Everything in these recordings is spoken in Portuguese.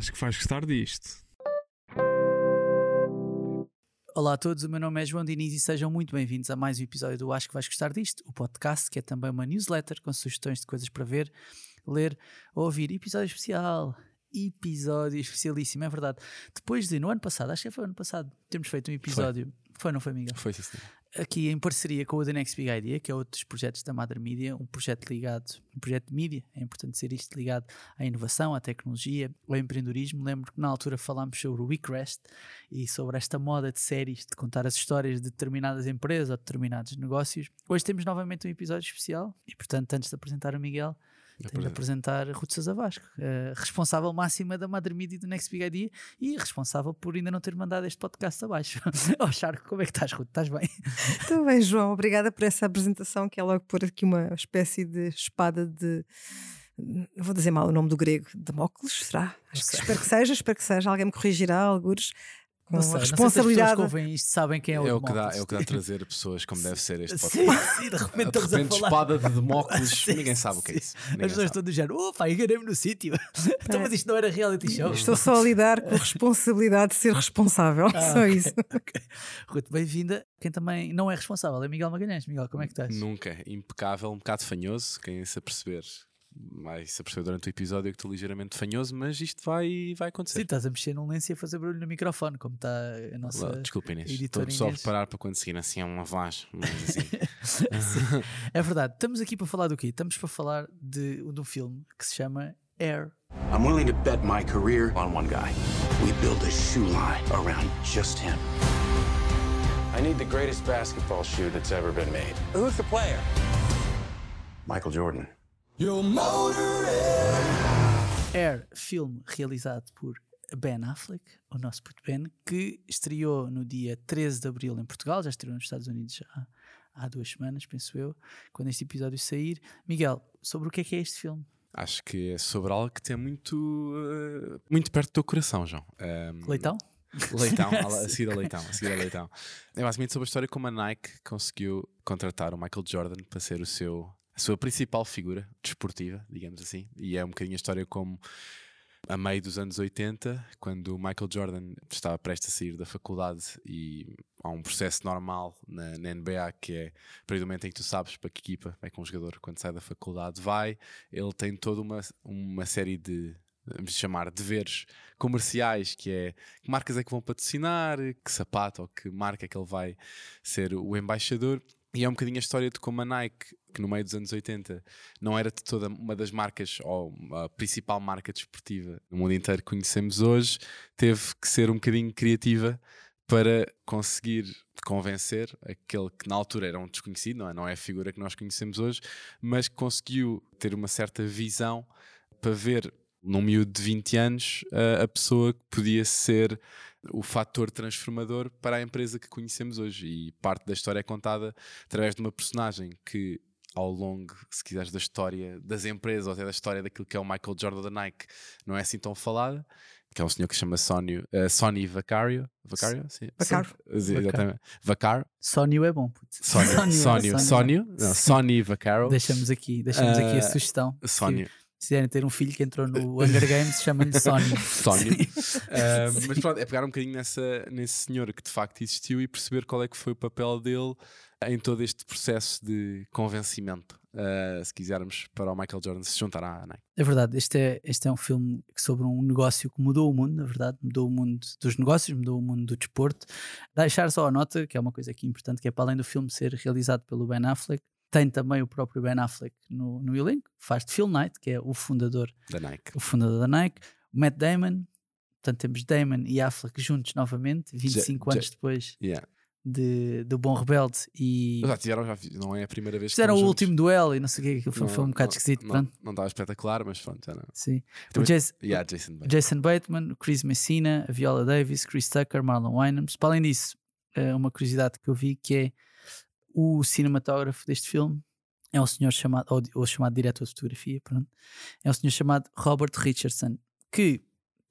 Acho que vais gostar disto. Olá a todos, o meu nome é João Diniz e sejam muito bem-vindos a mais um episódio do Acho que vais gostar disto, o podcast que é também uma newsletter com sugestões de coisas para ver, ler ou ouvir. Episódio especial, episódio especialíssimo, é verdade. Depois de, no ano passado, acho que foi ano passado, termos feito um episódio, foi, não foi, Miguel? Foi sim, senhor. Aqui em parceria com o The Next Big Idea, que é outro dos projetos da Mother Media, um projeto ligado, um projeto de mídia, é importante ser isto ligado à inovação, à tecnologia, ao empreendedorismo. Lembro que na altura falámos sobre o WeCrest e sobre esta moda de séries, de contar as histórias de determinadas empresas ou determinados negócios. Hoje temos novamente um episódio especial e, portanto, antes de apresentar o Miguel, tenho de apresentar Ruth Sousa Vasco, eh, responsável máxima da Mother Media do Next Big Idea e responsável por ainda não ter mandado este podcast abaixo. oh, Charco, como é que estás, Ruth? Estás bem? Estou bem, João. Obrigada por essa apresentação, que é logo pôr aqui uma espécie de espada de. Vou dizer mal o nome do grego, Damócles, será? Acho que, espero que seja, espero que seja. Alguém me corrigirá, algures. Com Não sei, não sei se as responsabilidade. pessoas que ouvem isto sabem quem é o É o, que dá, é o que dá a trazer pessoas como deve ser este Sim, podcast. sim, de repente De repente, a falar. espada de Demócles, Sim, ninguém sabe o que é sim. isso. As Ninguém pessoas sabe. estão do género, opa, enganei-me no sítio. então, mas isto não era reality show. Estou só a lidar com a responsabilidade de ser responsável. Ah, só ok, isso. ok. Ruth, bem-vinda. Quem também não é responsável é Miguel Magalhães. Miguel, como é que estás? Nunca. Impecável, um bocado fanhoso. Quem se aperceber vai se aperceber durante o episódio que estou ligeiramente fanhoso, mas isto vai, vai Sim, acontecer. estás a mexer num lenço e a fazer barulho no microfone, como está a nossa. Lá, Desculpa, Inês. editora Estou só a Inês. preparar para quando seguir assim é uma voz. Mas assim. Sim, é verdade. Estamos aqui para falar do quê? Estamos para falar de, de um filme que se chama Air. I'm willing to bet my career on one guy. We build a shoe line around just him. I need the greatest basketball shoe that's ever been made. Who's the player? Michael Jordan. Air, filme realizado por Ben Affleck, o nosso puto Ben, que estreou no dia 13 de Abril em Portugal, já estreou nos Estados Unidos já há duas semanas, penso eu, quando este episódio sair. Miguel, sobre o que é que é este filme? Acho que é sobre algo que tem muito, eh, muito perto do teu coração, João. Ahm, Leitão? Leitão, a, a seguir a Leitão, a seguir a Leitão. É basicamente sobre a história como a Nike conseguiu contratar o Michael Jordan para ser o seu, a sua principal figura desportiva, digamos assim. E é um bocadinho a história como a meio dos anos 80, quando o Michael Jordan estava prestes a sair da faculdade e há um processo normal na, na NBA que é a partir do momento em que tu sabes para que equipa é que um jogador quando sai da faculdade vai, ele tem toda uma, uma série de vamos chamar deveres comerciais que é que marcas é que vão patrocinar, que sapato ou que marca é que ele vai ser o embaixador e é um bocadinho a história de como a Nike, que no meio dos anos 80 não era de toda uma das marcas ou a principal marca desportiva no mundo inteiro que conhecemos hoje, teve que ser um bocadinho criativa para conseguir convencer aquele que na altura era um desconhecido, não é, não é a figura que nós conhecemos hoje, mas que conseguiu ter uma certa visão para ver num miúdo de 20 anos a, pessoa que podia ser o fator transformador para a empresa que conhecemos hoje. E parte da história é contada através de uma personagem que, ao longo, se quiseres, da história das empresas ou até da história daquilo que é o Michael Jordan da Nike, não é assim tão falada. Que é um senhor que se chama Sonny, eh, Sonny Vacario. Vacario? Sim. Vaccaro. Sim, Exatamente. Vacaro. Sónio é bom, puto. Sonny. Sónio, Sonny. Sónio. Sonny. Não, Sonny Vaccaro. Deixamos aqui, deixamos aqui a Ah, sugestão. Sonny. Se quiserem ter um filho que entrou no Hunger Games, chamam-lhe Sónio. Sónio. Ah, mas pronto, é pegar um bocadinho nessa, nesse senhor que de facto existiu e perceber qual é que foi o papel dele em todo este processo de convencimento. ah, se quisermos, para o Michael Jordan se juntar à Nike. É verdade, este é, este é um filme sobre um negócio que mudou o mundo, na verdade, mudou o mundo dos negócios, mudou o mundo do desporto. Deixar só a nota, que é uma coisa aqui importante, que é para além do filme ser realizado pelo Ben Affleck, tem também o próprio Ben Affleck no, no elenco, faz de Phil Knight, que é o fundador, Da Nike. o fundador da Nike, Matt Damon, portanto temos Damon e Affleck juntos novamente, 25 Ja- anos depois Yeah. De, do Bom Rebelde e Já tiveram, já, não é a primeira vez que fizeram o estão último duelo e não sei o que, aquilo foi, juntos. foi um Não- bocado não- esquisito, não- pronto, Não estava espetacular, mas pronto, já não. sim. O Também- Jason, Yeah, Jason Bateman. Jason Bateman, Chris Messina, a Viola Davis, Chris Tucker, Marlon Wayans. Para além disso, eh, uma curiosidade que eu vi que é o cinematógrafo deste filme é um senhor chamado, ou, ou chamado diretor de fotografia, pronto, é um senhor chamado Robert Richardson, que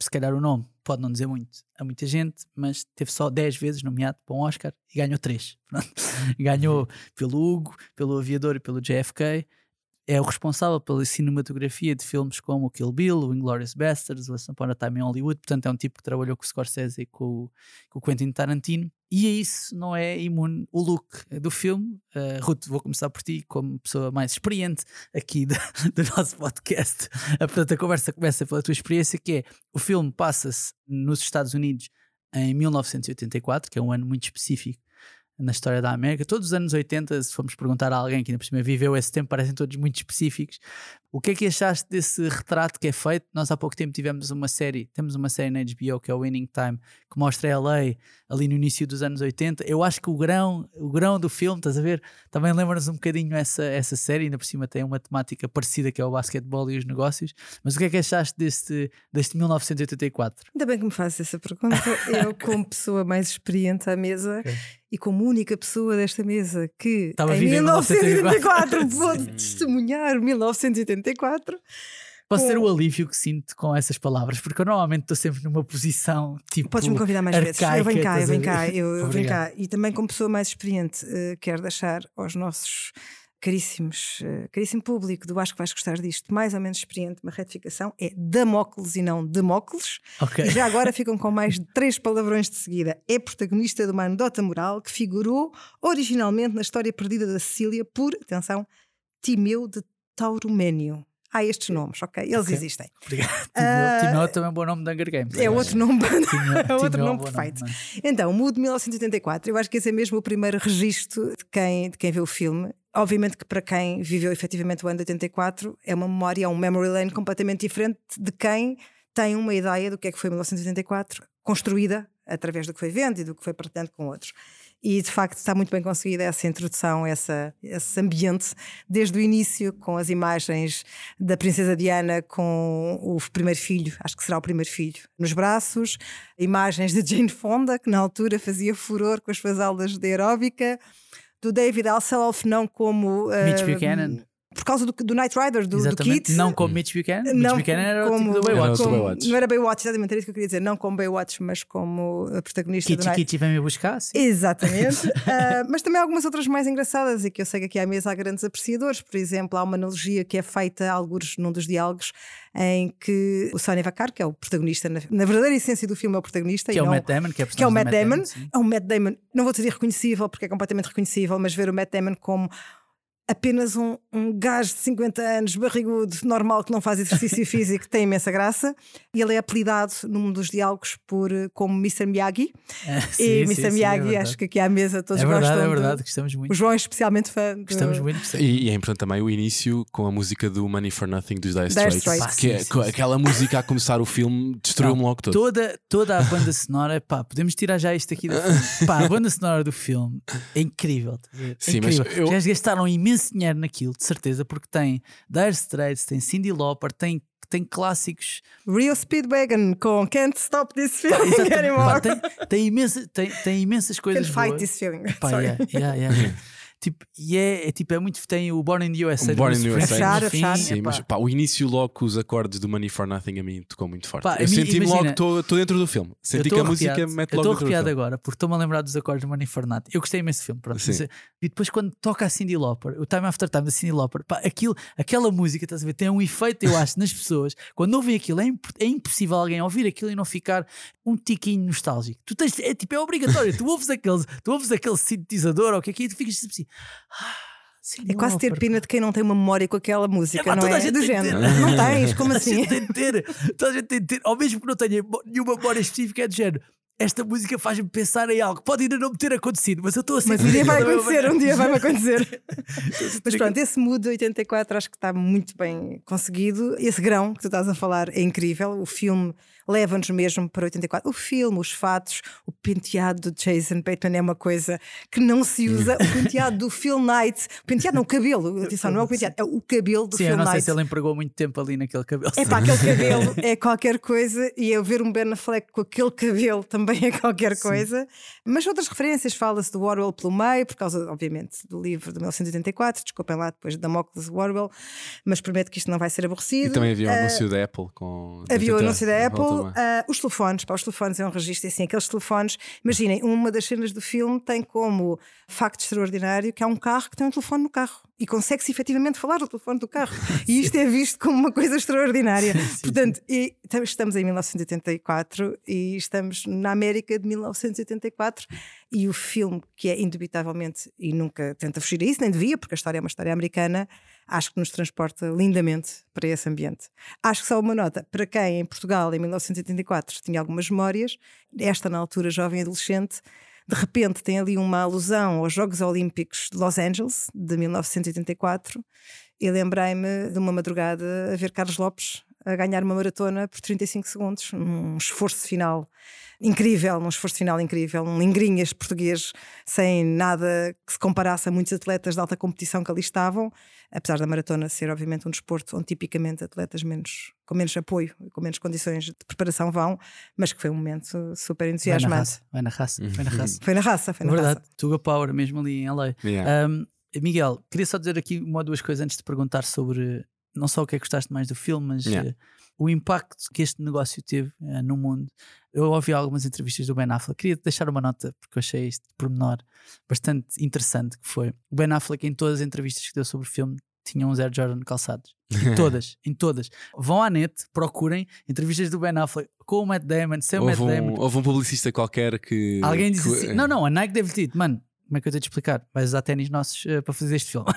se calhar o nome pode não dizer muito a muita gente, mas teve só 10 vezes nomeado para um Oscar e ganhou 3. ganhou pelo Hugo, pelo Aviador e pelo JFK. É o responsável pela cinematografia de filmes como o Kill Bill, o Inglourious Basterds, o Once Upon a Time in Hollywood. Portanto, é um tipo que trabalhou com o Scorsese e com com o Quentin Tarantino. E a isso não é imune o look do filme. Uh, Ruth, vou começar por ti, como pessoa mais experiente aqui do, do nosso podcast. Uh, portanto, a conversa começa pela tua experiência, que é o filme passa-se nos Estados Unidos em 1984, que é um ano muito específico na história da América. Todos os anos 80, se formos perguntar a alguém que ainda por cima viveu esse tempo, parecem todos muito específicos. O que é que achaste desse retrato que é feito? Nós há pouco tempo tivemos uma série, temos uma série na HBO que é o Winning Time, que mostra a LA ali no início dos anos 80. Eu acho que o grão, o grão do filme, estás a ver? Também lembra-nos um bocadinho essa, essa série, ainda por cima tem uma temática parecida que é o basquetebol e os negócios. Mas o que é que achaste deste, deste 1984? Ainda bem que me fazes essa pergunta. Eu, como pessoa mais experiente à mesa, okay e como única pessoa desta mesa que Estava em 1984 pôde testemunhar 1984. Posso ter o alívio que sinto com essas palavras, porque eu normalmente estou sempre numa posição tipo. Podes-me convidar mais arcaica, vezes. Eu venho cá, eu venho cá, eu, eu venho cá. E também como pessoa mais experiente, uh, quero deixar aos nossos caríssimos, uh, caríssimo público do Acho que vais gostar disto, mais ou menos experiente, uma retificação é Damócles e não Demócles. Okay. E já agora ficam com mais de três palavrões de seguida. É protagonista de uma anedota moral que figurou originalmente na história perdida da Sicília por, atenção, Timeu de Tauroménio. Há estes nomes, ok? Eles okay. existem. Obrigado. Uh, Timeu também é um bom nome de Hunger Games. É outro nome, é outro nome perfeito. Nome, então, Mudo de 1984, eu acho que esse é mesmo o primeiro registro de quem, de quem vê o filme. Obviamente que para quem viveu efetivamente o ano de 84 é uma memória, é um memory lane completamente diferente de quem tem uma ideia do que é que foi 1984, construída através do que foi vendo e do que foi partilhando com outros. E de facto está muito bem conseguida essa introdução, essa, esse ambiente, desde o início, com as imagens da Princesa Diana com o primeiro filho, acho que será o primeiro filho, nos braços, imagens de Jane Fonda, que na altura fazia furor com as suas aulas de aeróbica do David Hasselhoff não como Mitch Buchanan por causa do, do Knight Rider, do, do Kit. Não como Mitch Buchanan. Não Mitch Buchanan era como, o tipo do Baywatch. Como, Baywatch. Não era Baywatch, exatamente, era isso que eu queria dizer. Não como Baywatch, mas como protagonista Kitty, do. Kitty vem me buscar, sim. Exatamente. uh, mas também algumas outras mais engraçadas e que eu sei que aqui à mesa há grandes apreciadores. Por exemplo, há uma analogia que é feita, alguns num dos diálogos, em que o Sonny Vacar, que é o protagonista, na, na, verdadeira essência do filme é o protagonista. Que é o Matt Damon, que é, que é o Matt, Matt Damon. Damon é um Matt Damon, não vou dizer reconhecível, porque é completamente reconhecível, mas ver o Matt Damon como apenas um, um gajo de 50 anos, barrigudo, normal, que não faz exercício físico, tem imensa graça. E ele é apelidado num dos diálogos por, como Mr. Miyagi. Ah, sim, e Mr. Sim, é Miyagi, acho que aqui à mesa todos é verdade, gostam. É verdade, de, gostamos muito. O João é especialmente fã. De... Gostamos muito. E, e, é importante também o início com a música do Money for Nothing dos Dire Straits. Straits que é, aquela música a começar o filme destruiu-me logo todo. Toda, toda a banda sonora, pá, podemos tirar já isto aqui do filme. Pá, a banda sonora do filme é incrível. É sim, incrível. Mas eu... Já gastaram imenso dinheiro naquilo de certeza, porque tem Dire Straits, tem Cindy Lauper, tem tem clássicos. Real Speedwagon com Can't Stop This Feeling Pá, Anymore. Pá, tem, tem, imensa, tem, tem imensas coisas. Can't Fight boas. This Feeling. Pá, yeah, yeah, yeah. Tipo, e é, é, tipo, é muito. Tem o Born in the USA. O Born in the USA. Fechar, fechar. Sim, é, mas pá, o início logo com os acordes do Money for Nothing a mim tocou muito forte. Pá, eu senti-me logo, estou dentro do filme. Senti que a música mete eu logo Eu estou arrepiado agora, porque estou-me a lembrar dos acordes do Money for Nothing. Eu gostei imenso do filme, pronto. Mas, e depois quando toca a Cindy Lauper, o Time After Time da Cindy Lauper, pá, aquilo, aquela música, estás a ver, tem um efeito, eu acho, nas pessoas. Quando ouvem aquilo, é, imp é impossível alguém ouvir aquilo e não ficar um tiquinho nostálgico. Tu tens, é tipo, é obrigatório. tu ouves aquele, tu ouves aquele sintetizador ou o que é que é, e tu ficas assim. Ah, Sim, é quase ter pena de quem não tem uma memória com aquela música, é, não é? Do género. Não tens, como assim? Tem de ter, toda a gente tem de ter, ao mesmo que não tenha nenhuma memória específica, é do género. Esta música faz-me pensar em algo. Pode ainda não me ter acontecido, mas eu estou assim. Mas um dia vai acontecer, um dia vai acontecer. mas pronto, esse mood de 84 acho que está muito bem conseguido. Esse grão que tu estás a falar é incrível. O filme leva-nos mesmo para 84. O filme, os fatos, o penteado do Jason Bateman é uma coisa que não se usa. O penteado do Phil Knight, o penteado não, o cabelo, atenção, não é o penteado, é o cabelo do Sim, Phil eu não Knight. sei se ele empregou muito tempo ali naquele cabelo. É para aquele cabelo, é qualquer coisa, e eu ver um Ben Affleck com aquele cabelo também é qualquer Sim. coisa. Mas outras referências, fala-se do Orwell pelo meio, por causa, obviamente, do livro de 1984, desculpem lá depois da Damocles Orwell, mas prometo que isto não vai ser aborrecido. E também havia o Uh, anúncio da Apple com. Havia o anúncio da Apple, uh, os telefones, para os telefones é um registro assim, aqueles telefones, imaginem, uma das cenas do filme tem como facto extraordinário que há um carro que tem um telefone no carro e consegue-se efetivamente falar no telefone do carro. E isto é visto como uma coisa extraordinária. Sim, sim, Portanto, sim. estamos em 1984 e estamos na América de 1984 e o filme, que é indubitavelmente, e nunca tenta fugir a isso, nem devia, porque a história é uma história americana, acho que nos transporta lindamente para esse ambiente. Acho que só uma nota, para quem em Portugal, em 1984, tinha algumas memórias, esta na altura jovem adolescente, de repente tem ali uma alusão aos Jogos Olímpicos de Los Angeles, de 1984, e lembrei-me de uma madrugada a ver Carlos Lopes a ganhar uma maratona por 35 segundos, um esforço final incrível, um esforço final incrível, um lingrinhas português sem nada que se comparasse a muitos atletas de alta competição que ali estavam, apesar da maratona ser obviamente um desporto onde tipicamente atletas menos, com menos apoio, com menos condições de preparação vão, mas que foi um momento super entusiasmante. Vai na raça, vai na raça. Foi na raça, foi na Verdade, raça. Tuga Power, mesmo ali em LA. Yeah. Um, Miguel, queria só dizer aqui uma ou duas coisas antes de perguntar sobre não só o que é que gostaste mais do filme, mas yeah. uh, o impacto que este negócio teve uh, no mundo. Eu ouvi algumas entrevistas do Ben Affleck, queria deixar uma nota porque eu achei este pormenor bastante interessante que foi o Ben Affleck em todas as entrevistas que deu sobre o filme tinha um Air Jordan calçados. Em todas, em todas. Vão à net, procurem entrevistas do Ben Affleck com o Matt Damon, sem o Matt um, Damon. Houve um publicista qualquer que. Alguém disse que... assim: não, não, a Nike deve ter dito, mano, como é que eu tenho de explicar? Vais usar ténis nossos uh, para fazer este filme.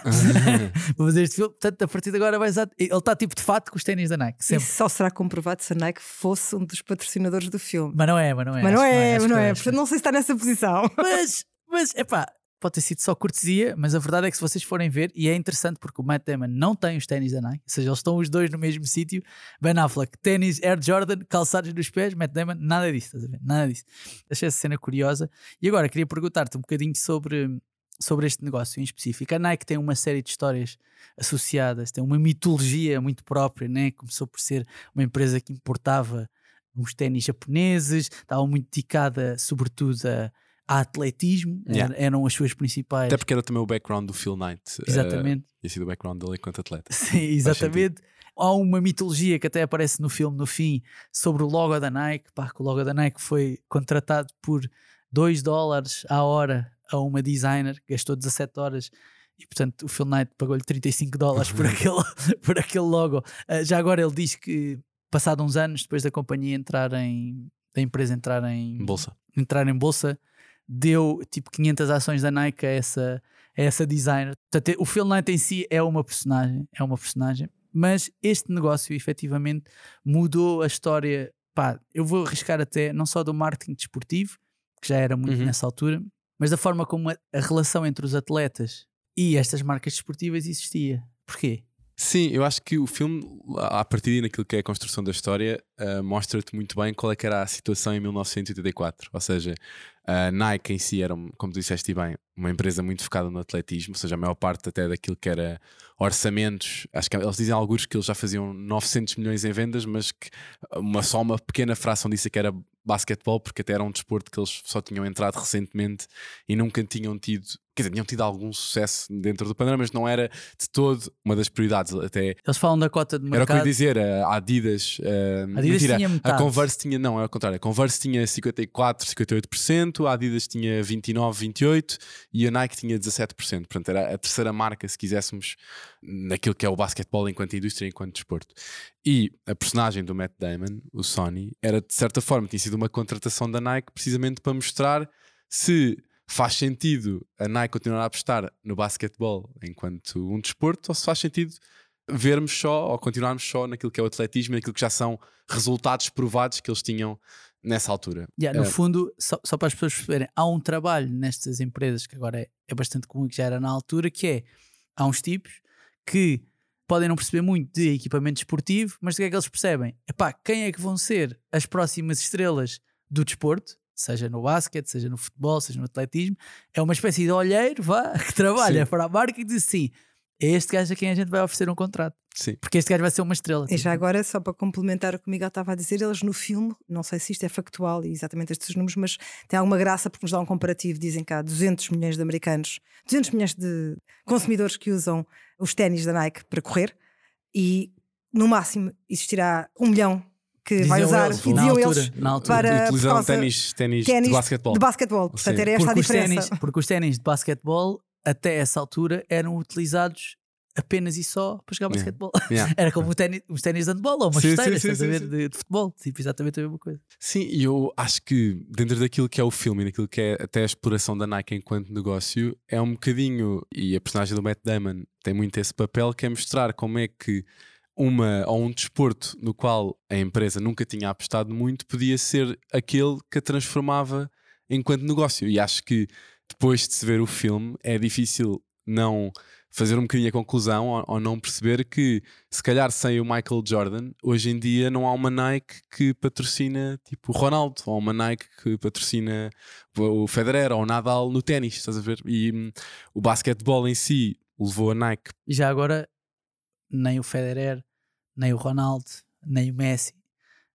para fazer este filme, portanto, a partir de agora vais usar. Ele está tipo de fato com os ténis da Nike. Sempre. Isso só será comprovado se a Nike fosse um dos patrocinadores do filme. Mas não é, mas não é. Mas não é, mas não é. Portanto, não sei se está nessa posição. Mas, mas, epá, pode ter sido só cortesia, mas a verdade é que se vocês forem ver, e é interessante porque o Matt Damon não tem os ténis da Nike, ou seja, eles estão os dois no mesmo sítio. Ben Affleck, ténis Air Jordan, calçados nos pés, Matt Damon, nada disso, estás a ver? Nada disso. Achei essa cena curiosa. E agora queria perguntar-te um bocadinho sobre, sobre este negócio em específico. A Nike tem uma série de histórias associadas, tem uma mitologia muito própria, né? Começou por ser uma empresa que importava uns ténis japoneses, estava muito dedicada, sobretudo, a a atletismo, yeah. eram as suas principais. Até porque era também o background do Phil Knight. Eh, exatamente. Uh, sido o background dele enquanto atleta. Sim, exatamente. Há uma mitologia que até aparece no filme, no fim, sobre o logo da Nike. Pá, que o logo da Nike foi contratado por 2 dólares a hora a uma designer, gastou 17 horas e portanto o Phil Knight pagou-lhe 35 dólares por aquele, por aquele logo. Uh, já agora ele diz que, passado uns anos, depois da companhia entrar em. da empresa entrar em. Bolsa. Entrar em bolsa, deu tipo 500 ações da Nike a essa, a essa designer. Portanto, o Phil Knight em si é uma personagem, é uma personagem, mas este negócio efetivamente mudou a história. Pá, eu vou arriscar até não só do marketing desportivo, que já era muito uhum. nessa altura, mas da forma como a, a relação entre os atletas e estas marcas desportivas existia. Porquê? Sim, eu acho que o filme, a partir naquilo que é a construção da história, uh, mostra-te muito bem qual é era a situação em 1984. Ou seja, a Nike em si era, como tu disseste bem, uma empresa muito focada no atletismo, ou seja, a maior parte até daquilo que era orçamentos, acho que eles dizem alguns que eles já faziam 900 milhões em vendas, mas que uma, só uma pequena fração disso é que era basquetebol, porque até era um desporto que eles só tinham entrado recentemente e nunca tinham tido quer dizer, tinham tido algum sucesso dentro do panorama, mas não era de todo uma das prioridades. Até Eles falam da cota de mercado. Era o que eu ia dizer, a Adidas. A Adidas mentira, tinha metade. A Converse tinha, não, é ao contrário, a Converse tinha 54, 58%, a Adidas tinha 29, 28% e a Nike tinha 17%. Portanto, era a terceira marca, se quiséssemos, naquilo que é o basquetebol enquanto indústria, enquanto desporto. E a personagem do Matt Damon, o Sony, era de certa forma, tinha sido uma contratação da Nike precisamente para mostrar se faz sentido a Nike continuar a apostar no basquetebol enquanto um desporto ou se faz sentido vermos só ou continuarmos só naquilo que é o atletismo, naquilo que já são resultados provados que eles tinham nessa altura. Yeah, no é. fundo, só, só, para as pessoas perceberem, há um trabalho nestas empresas que agora é, é bastante comum que já era na altura, que é há uns tipos que podem não perceber muito de equipamento esportivo, mas o que é que eles percebem? Epá, quem é que vão ser as próximas estrelas do desporto? Seja no basquete, seja no futebol, seja no atletismo, é uma espécie de olheiro vá, que trabalha Sim. para a marca e diz assim: é este gajo a quem a gente vai oferecer um contrato. Sim. Porque este gajo vai ser uma estrela. E já agora, só para complementar o que o Miguel estava a dizer, eles no filme, não sei se isto é factual e exatamente estes números, mas tem alguma graça porque nos dá um comparativo. Dizem que há 200 milhões de americanos, 200 milhões de consumidores que usam os ténis da Nike para correr e no máximo existirá um milhão que diziam vai usar, eles, e diziam altura, eles na altura. para utilizar ténis, ténis de basquetebol. De basquetebol. Portanto, era esta porque a diferença. Os ténis, porque os ténis de basquetebol, até essa altura, eram utilizados apenas e só para jogar yeah. basquetebol. Yeah. Era como ténis, os ténis de handball ou umas chuteiras, sim, sim, sim, de, de, futebol. Tipo, exatamente a mesma coisa. Sim, e eu acho que dentro daquilo que é o filme e daquilo que é até a exploração da Nike enquanto negócio, é um bocadinho, e a personagem do Matt Damon tem muito esse papel, que é mostrar como é que uma ou um desporto no qual a empresa nunca tinha apostado muito podia ser aquele que a transformava enquanto negócio. E acho que depois de se ver o filme é difícil não fazer um bocadinho a conclusão ou, ou, não perceber que se calhar sem o Michael Jordan, hoje em dia não há uma Nike que patrocina tipo o Ronaldo, ou uma Nike que patrocina o Federer ou o Nadal no ténis, estás a ver? E hum, o basquetebol em si levou a Nike. Já agora nem o Federer, nem o Ronaldo, nem o Messi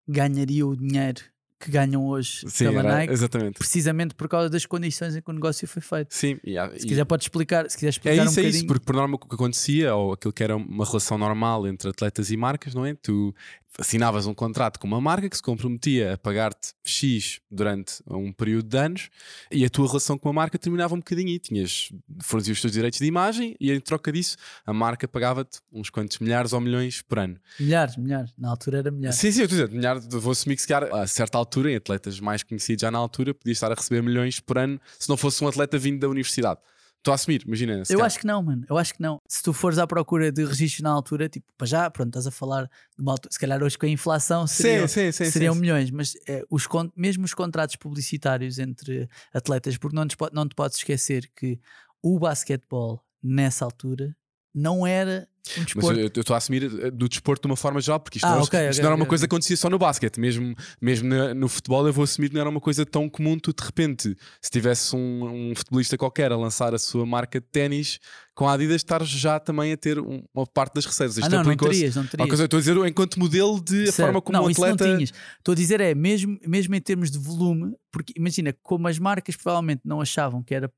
ganhariam o dinheiro que ganham hoje Sim, pela era, Nike, exatamente. precisamente por causa das condições em que o negócio foi feito. Sim, se quiser pode explicar, se quiser explicar é isso, um é isso, porque por norma o que acontecia ou aquilo que era uma relação normal entre atletas e marcas, não é? Tu assinavas um contrato com uma marca que se comprometia a pagar-te X durante um período de anos e a tua relação com a marca terminava um bocadinho e tinhas, fornecia os teus direitos de imagem e em troca disso a marca pagava-te uns quantos milhares ou milhões por ano. Milhares, milhares, na altura era milhares. Sim, sim, eu estou dizer, milhares, vou assumir que se calhar, a certa altura, em atletas mais conhecidos já na altura, podia estar a receber milhões por ano se não fosse um atleta vindo da universidade. Estou a assumir, imagina. Eu acho que não, mano. Eu acho que não. Se tu fores à procura de registros na altura, tipo, para já, pronto, estás a falar de uma altura. Se calhar hoje com a inflação seriam, sim, sim, sim, seriam milhões, mas é, os, mesmo os contratos publicitários entre atletas, porque não te, não te podes esquecer que o basquetebol nessa altura não era um. Mas eu estou a assumir eh, do desporto de uma forma geral, porque isto, ah, não, okay, isto okay, não era uma okay. coisa que acontecia só no basquete, mesmo, mesmo no futebol eu vou assumir que não era uma coisa tão comum. Tu de repente, se tivesse um, um futebolista qualquer a lançar a sua marca de ténis com a Adidas, estar já também a ter uma parte das receitas. Isto ah, não, não terias, não terias. Coisa, estou a dizer enquanto modelo de a forma como não, o atleta. Não tinhas. Estou a dizer é, mesmo, mesmo em termos de volume, porque imagina, como as marcas provavelmente não achavam que era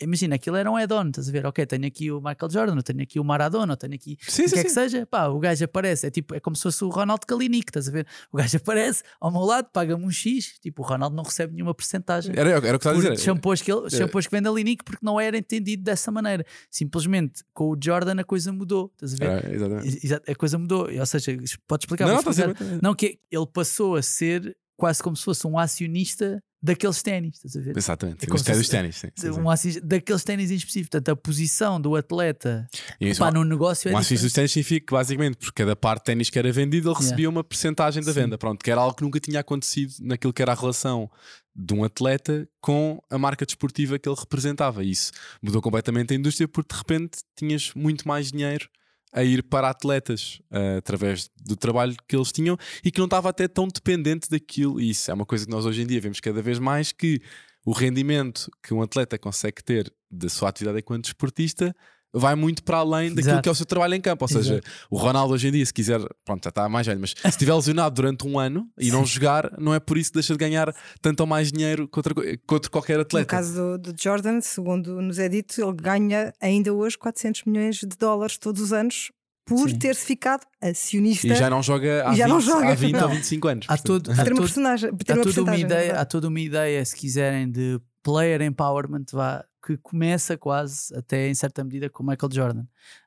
Imagina, aquilo era um add-on, estás a ver? Ok, tenho aqui o Michael Jordan, eu tenho aqui o Maradona, eu tenho aqui sim, o que é que seja. Pá, o gajo aparece, é tipo, é como se fosse o Ronaldo Kalinic, estás a ver? O gajo aparece ao meu lado, paga-me um X, tipo, o Ronaldo não recebe nenhuma porcentagem. Era, era o que estava a dizer. Shampoos que, ele, shampoos que vende a Linic porque não era entendido dessa maneira. Simplesmente com o Jordan a coisa mudou, estás a ver? É, exatamente. A coisa mudou, ou seja, pode explicar? Não, não, não, que ele passou a ser quase como se fosse um acionista daqueles ténis, estás a ver? Exatamente, é os ténis, sim, sim, um daqueles ténis em específico. Portanto, a posição do atleta isso, no negócio é. Um acionista dos ténis significa que, basicamente, por cada parte de ténis que era vendido, ele recebia yeah. uma percentagem da venda. Pronto, que era algo que nunca tinha acontecido naquilo que era a relação de um atleta com a marca desportiva que ele representava. Isso mudou completamente a indústria porque de repente tinhas muito mais dinheiro a ir para atletas uh, através do trabalho que eles tinham e que não estava até tão dependente daquilo. E isso é uma coisa que nós hoje em dia vemos cada vez mais que o rendimento que um atleta consegue ter da sua atividade enquanto desportista vai muito para além daquilo Exato. que é o seu trabalho em campo. Ou Exato. seja, o Ronaldo hoje em dia, se quiser, pronto, já está mais velho, mas se estiver lesionado durante um ano e Sim. não jogar, não é por isso que deixa de ganhar tanto ou mais dinheiro contra, contra qualquer atleta. No caso do, do, Jordan, segundo nos é dito, ele ganha ainda hoje 400 milhões de dólares todos os anos. Por ter-se ficado acionista e já não joga há, já 20, não joga. há 20 não. ou 25 anos. Há, todo, há, todo, há, toda uma ideia, há toda uma ideia, se quiserem, de player empowerment vá, que começa quase até em certa medida com Michael Jordan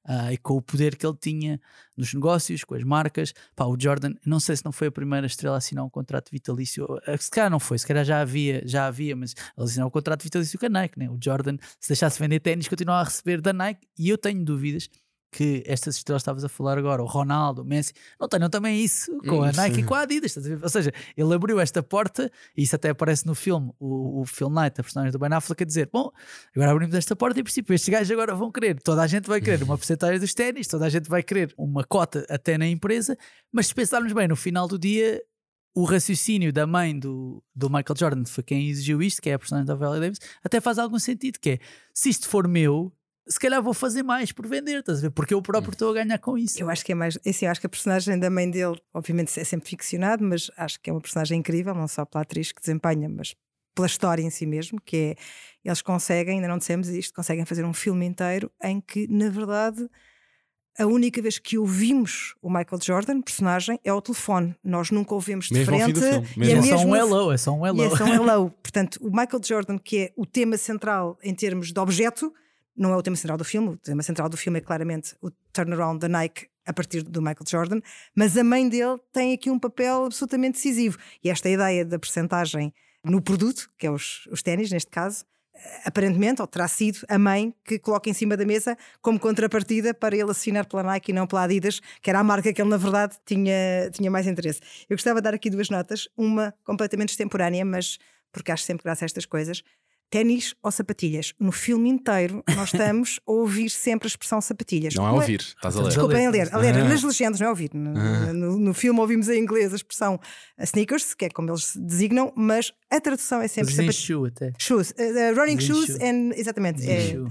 uh, e com o poder que ele tinha nos negócios, com as marcas. Pá, o Jordan, não sei se não foi a primeira estrela a assinar um contrato vitalício, uh, se calhar não foi, se calhar já havia, já havia, mas ele assinou um contrato vitalício com a Nike. Né? O Jordan, se deixasse vender ténis, continuava a receber da Nike e eu tenho dúvidas que estas estrelas estavas a falar agora, o Ronaldo, o Messi, não tenham também isso com a Nike e com a Adidas. Ou seja, ele abriu esta porta, e isso até aparece no filme, o, o Phil Knight, a personagem do Ben Affleck, a dizer: Bom, agora abrimos esta porta e, por princípio, estes gajos agora vão querer, toda a gente vai querer uma porcentagem dos ténis, toda a gente vai querer uma cota até na empresa, mas se pensarmos bem, no final do dia, o raciocínio da mãe do, do Michael Jordan foi quem exigiu isto, que é a personagem da Viola Davis, até faz algum sentido, que é, se isto for meu, se calhar vou fazer mais por vender, estás a ver? Porque eu próprio hum. estou a ganhar com isso. Eu acho que é mais. É assim, acho que a personagem da mãe dele, obviamente, é sempre ficcionado, mas acho que é uma personagem incrível, não só pela atriz que desempenha, mas pela história em si mesmo, que é. Eles conseguem, ainda não dissemos isto, conseguem fazer um filme inteiro em que, na verdade, a única vez que ouvimos o Michael Jordan, personagem, é o telefone. Nós nunca ouvimos de Mesmo ao frente. filme, e é ao É só mesmo um hello, é só um e hello. é só um hello. Portanto, o Michael Jordan, que é o tema central em termos de objeto, não é o tema central do filme. O tema central do filme é claramente o turnaround da Nike a partir do Michael Jordan, mas a mãe dele tem aqui um papel absolutamente decisivo. E esta ideia da percentagem no produto, que é os, os ténis, neste caso, eh, aparentemente, ou terá sido a mãe que coloca em cima da mesa como contrapartida para ele assinar pela Nike e não pela Adidas, que era a marca que ele, na verdade, tinha, tinha mais interesse. Eu gostava de dar aqui duas notas, uma completamente extemporânea, mas porque acho sempre graça a estas coisas. Ténis ou sapatilhas? No filme inteiro, nós estamos a ouvir sempre a expressão sapatilhas. Não é Como ouvir, estás a ler. Desculpem a ler, a ler Ah. nas legendas, não é ouvir. No, no- no filme ouvimos em inglês a expressão sneakers, que é como eles se designam, mas a tradução é sempre sapatilhas. shoe até. Shoes, uh, uh, running Dizem shoes, shoe. and, exatamente. É- shoe.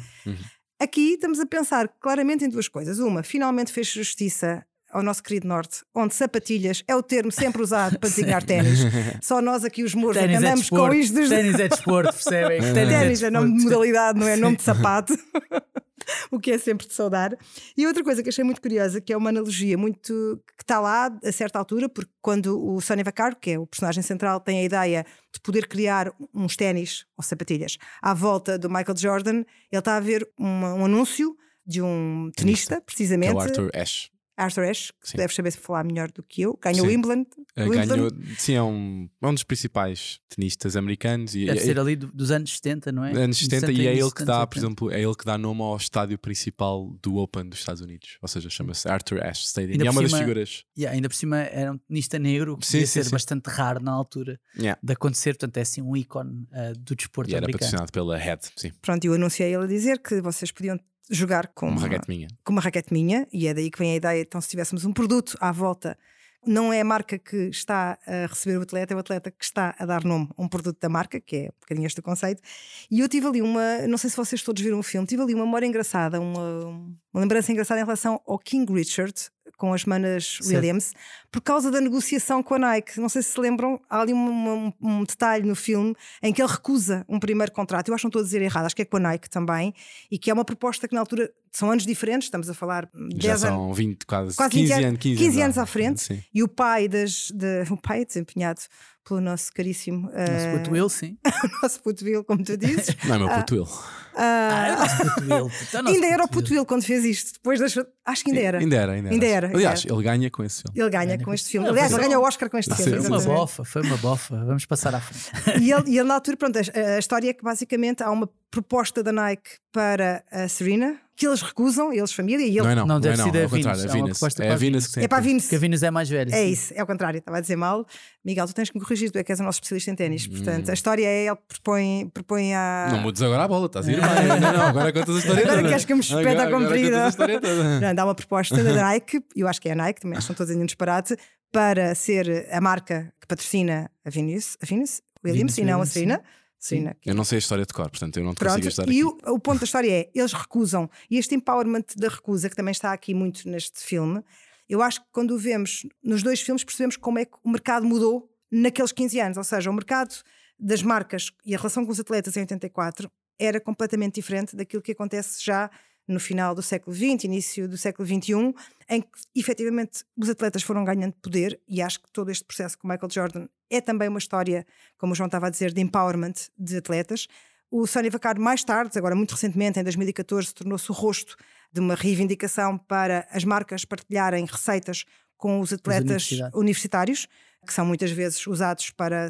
Aqui estamos a pensar claramente em duas coisas. Uma, finalmente fez justiça ao nosso querido Norte, onde sapatilhas é o termo sempre usado para designar ténis. Só nós aqui, os mouros, é Ténis é andamos com isto dos Ténis é desporto, percebem? Ténis é nome de modalidade, não é nome de sapato. o que é sempre de saudar. E outra coisa que achei muito curiosa, que é uma analogia muito que está lá a certa altura, porque quando o Sonny Vaccaro, que é o personagem central, tem a ideia de poder criar uns ténis ou sapatilhas à volta do Michael Jordan, ele está a ver uma- um anúncio de um tenista, Que é precisamente, o Arthur Ashe. Arthur Ashe, que Sim. deve saber falar melhor do que eu, ganhou o Sim. Wimbledon. Uh, ganhou, sim, é um, é um dos principais tenistas americanos. E, Deve ser ali do- dos anos 70, não é? anos 70 e é ele que dá, anos por 80. exemplo, é ele que dá nome ao estádio principal do Open dos Estados Unidos. Ou seja, chama-se Arthur Ashe Stadium. Ainda e é uma das cima- figuras. Yeah, ainda por cima era um tenista negro que Sim, ia sim, ser sim. bastante raro na altura Yeah. de acontecer, portanto é assim um ícone ah, do desporto E era americano. patrocinado pela Head, sim. Pronto, eu anunciei ele a dizer que vocês podiam jogar com Uma raquete minha. com uma raquete minha, e é daí que vem a ideia. Então, se tivéssemos um produto à volta, não é a marca que está a receber o atleta, é o atleta que está a dar nome a um produto da marca, que é um bocadinho este o conceito. E eu tive ali uma, não sei se vocês todos viram o filme, tive ali uma memória engraçada, uma, uma lembrança engraçada em relação ao King Richard com as manas Certo. Williams, por causa da negociação com a Nike. Não sei se se lembram, há ali um, um- um detalhe no filme em que ele recusa um primeiro contrato. Eu acho que não estou a dizer errado, acho que é com a Nike também, e que é uma proposta que na altura são anos diferentes, estamos a falar Já 10 anos. são 20, quase, Quase 15 20 anos. 15, 15 anos à frente. Sim. E o pai das. de- o pai desempenhado pelo nosso caríssimo. Nosso eh, puto Will, sim. o nosso puto Will, como tu dizes. Não é meu puto ele. Ah, é o nosso puto Will. puto, é nosso ainda era o puto Will quando fez isto. Depois das. Acho que ainda era. Ainda era, ainda era. Ainda era, Aliás, ainda ele ganha com esse filme. Ele ganha com este filme. Ah, Aliás, ele ganha o Oscar com este filme. Foi uma bofa, foi uma bofa. Vamos passar à frente. E ele, e ele, na altura, pronto, a, a história é que basicamente há uma proposta da Nike para a Serena que eles recusam, eles família, e ele. Não é não, Não, não, deve é não. ser É da Venus, é é proposta É para a Venus que tem É para a Venus. Porque a Venus é mais velha. É sim. isso, é o contrário, estava a dizer mal. Miguel, tu tens que me corrigir, tu é que és o nosso especialista em ténis. Hum. Portanto, a história é ele propõe, propõe a. Não mudes agora a bola, estás a ir bem. Não, não, agora contas a história Agora toda. queres que eu me comprida. contas a toda. Não, dá uma proposta da Nike, eu acho que é a Nike, também estão todos ainda um disparate, para ser a marca que patrocina a Venus, a Venus Williams Venus e não a Serena. sim. Serena, Eu não sei a história de cor, portanto eu não te Pronto, consigo ajudar e aqui. o, o ponto da história é: eles recusam, e este empowerment da recusa, que também está aqui muito neste filme, eu acho que quando o vemos nos dois filmes, percebemos como é que o mercado mudou naqueles 15 anos. Ou seja, o mercado das marcas e a relação com os atletas em 84 era completamente diferente daquilo que acontece já no final do século XX, início do século XXI, em que efetivamente os atletas foram ganhando poder, e acho que todo este processo com Michael Jordan é também uma história, como o João estava a dizer, de empowerment de atletas. O Sónia Vaccaro, mais tarde, agora muito recentemente, em 2014, tornou-se o rosto de uma reivindicação para as marcas partilharem receitas com os atletas universitários, que são muitas vezes usados para,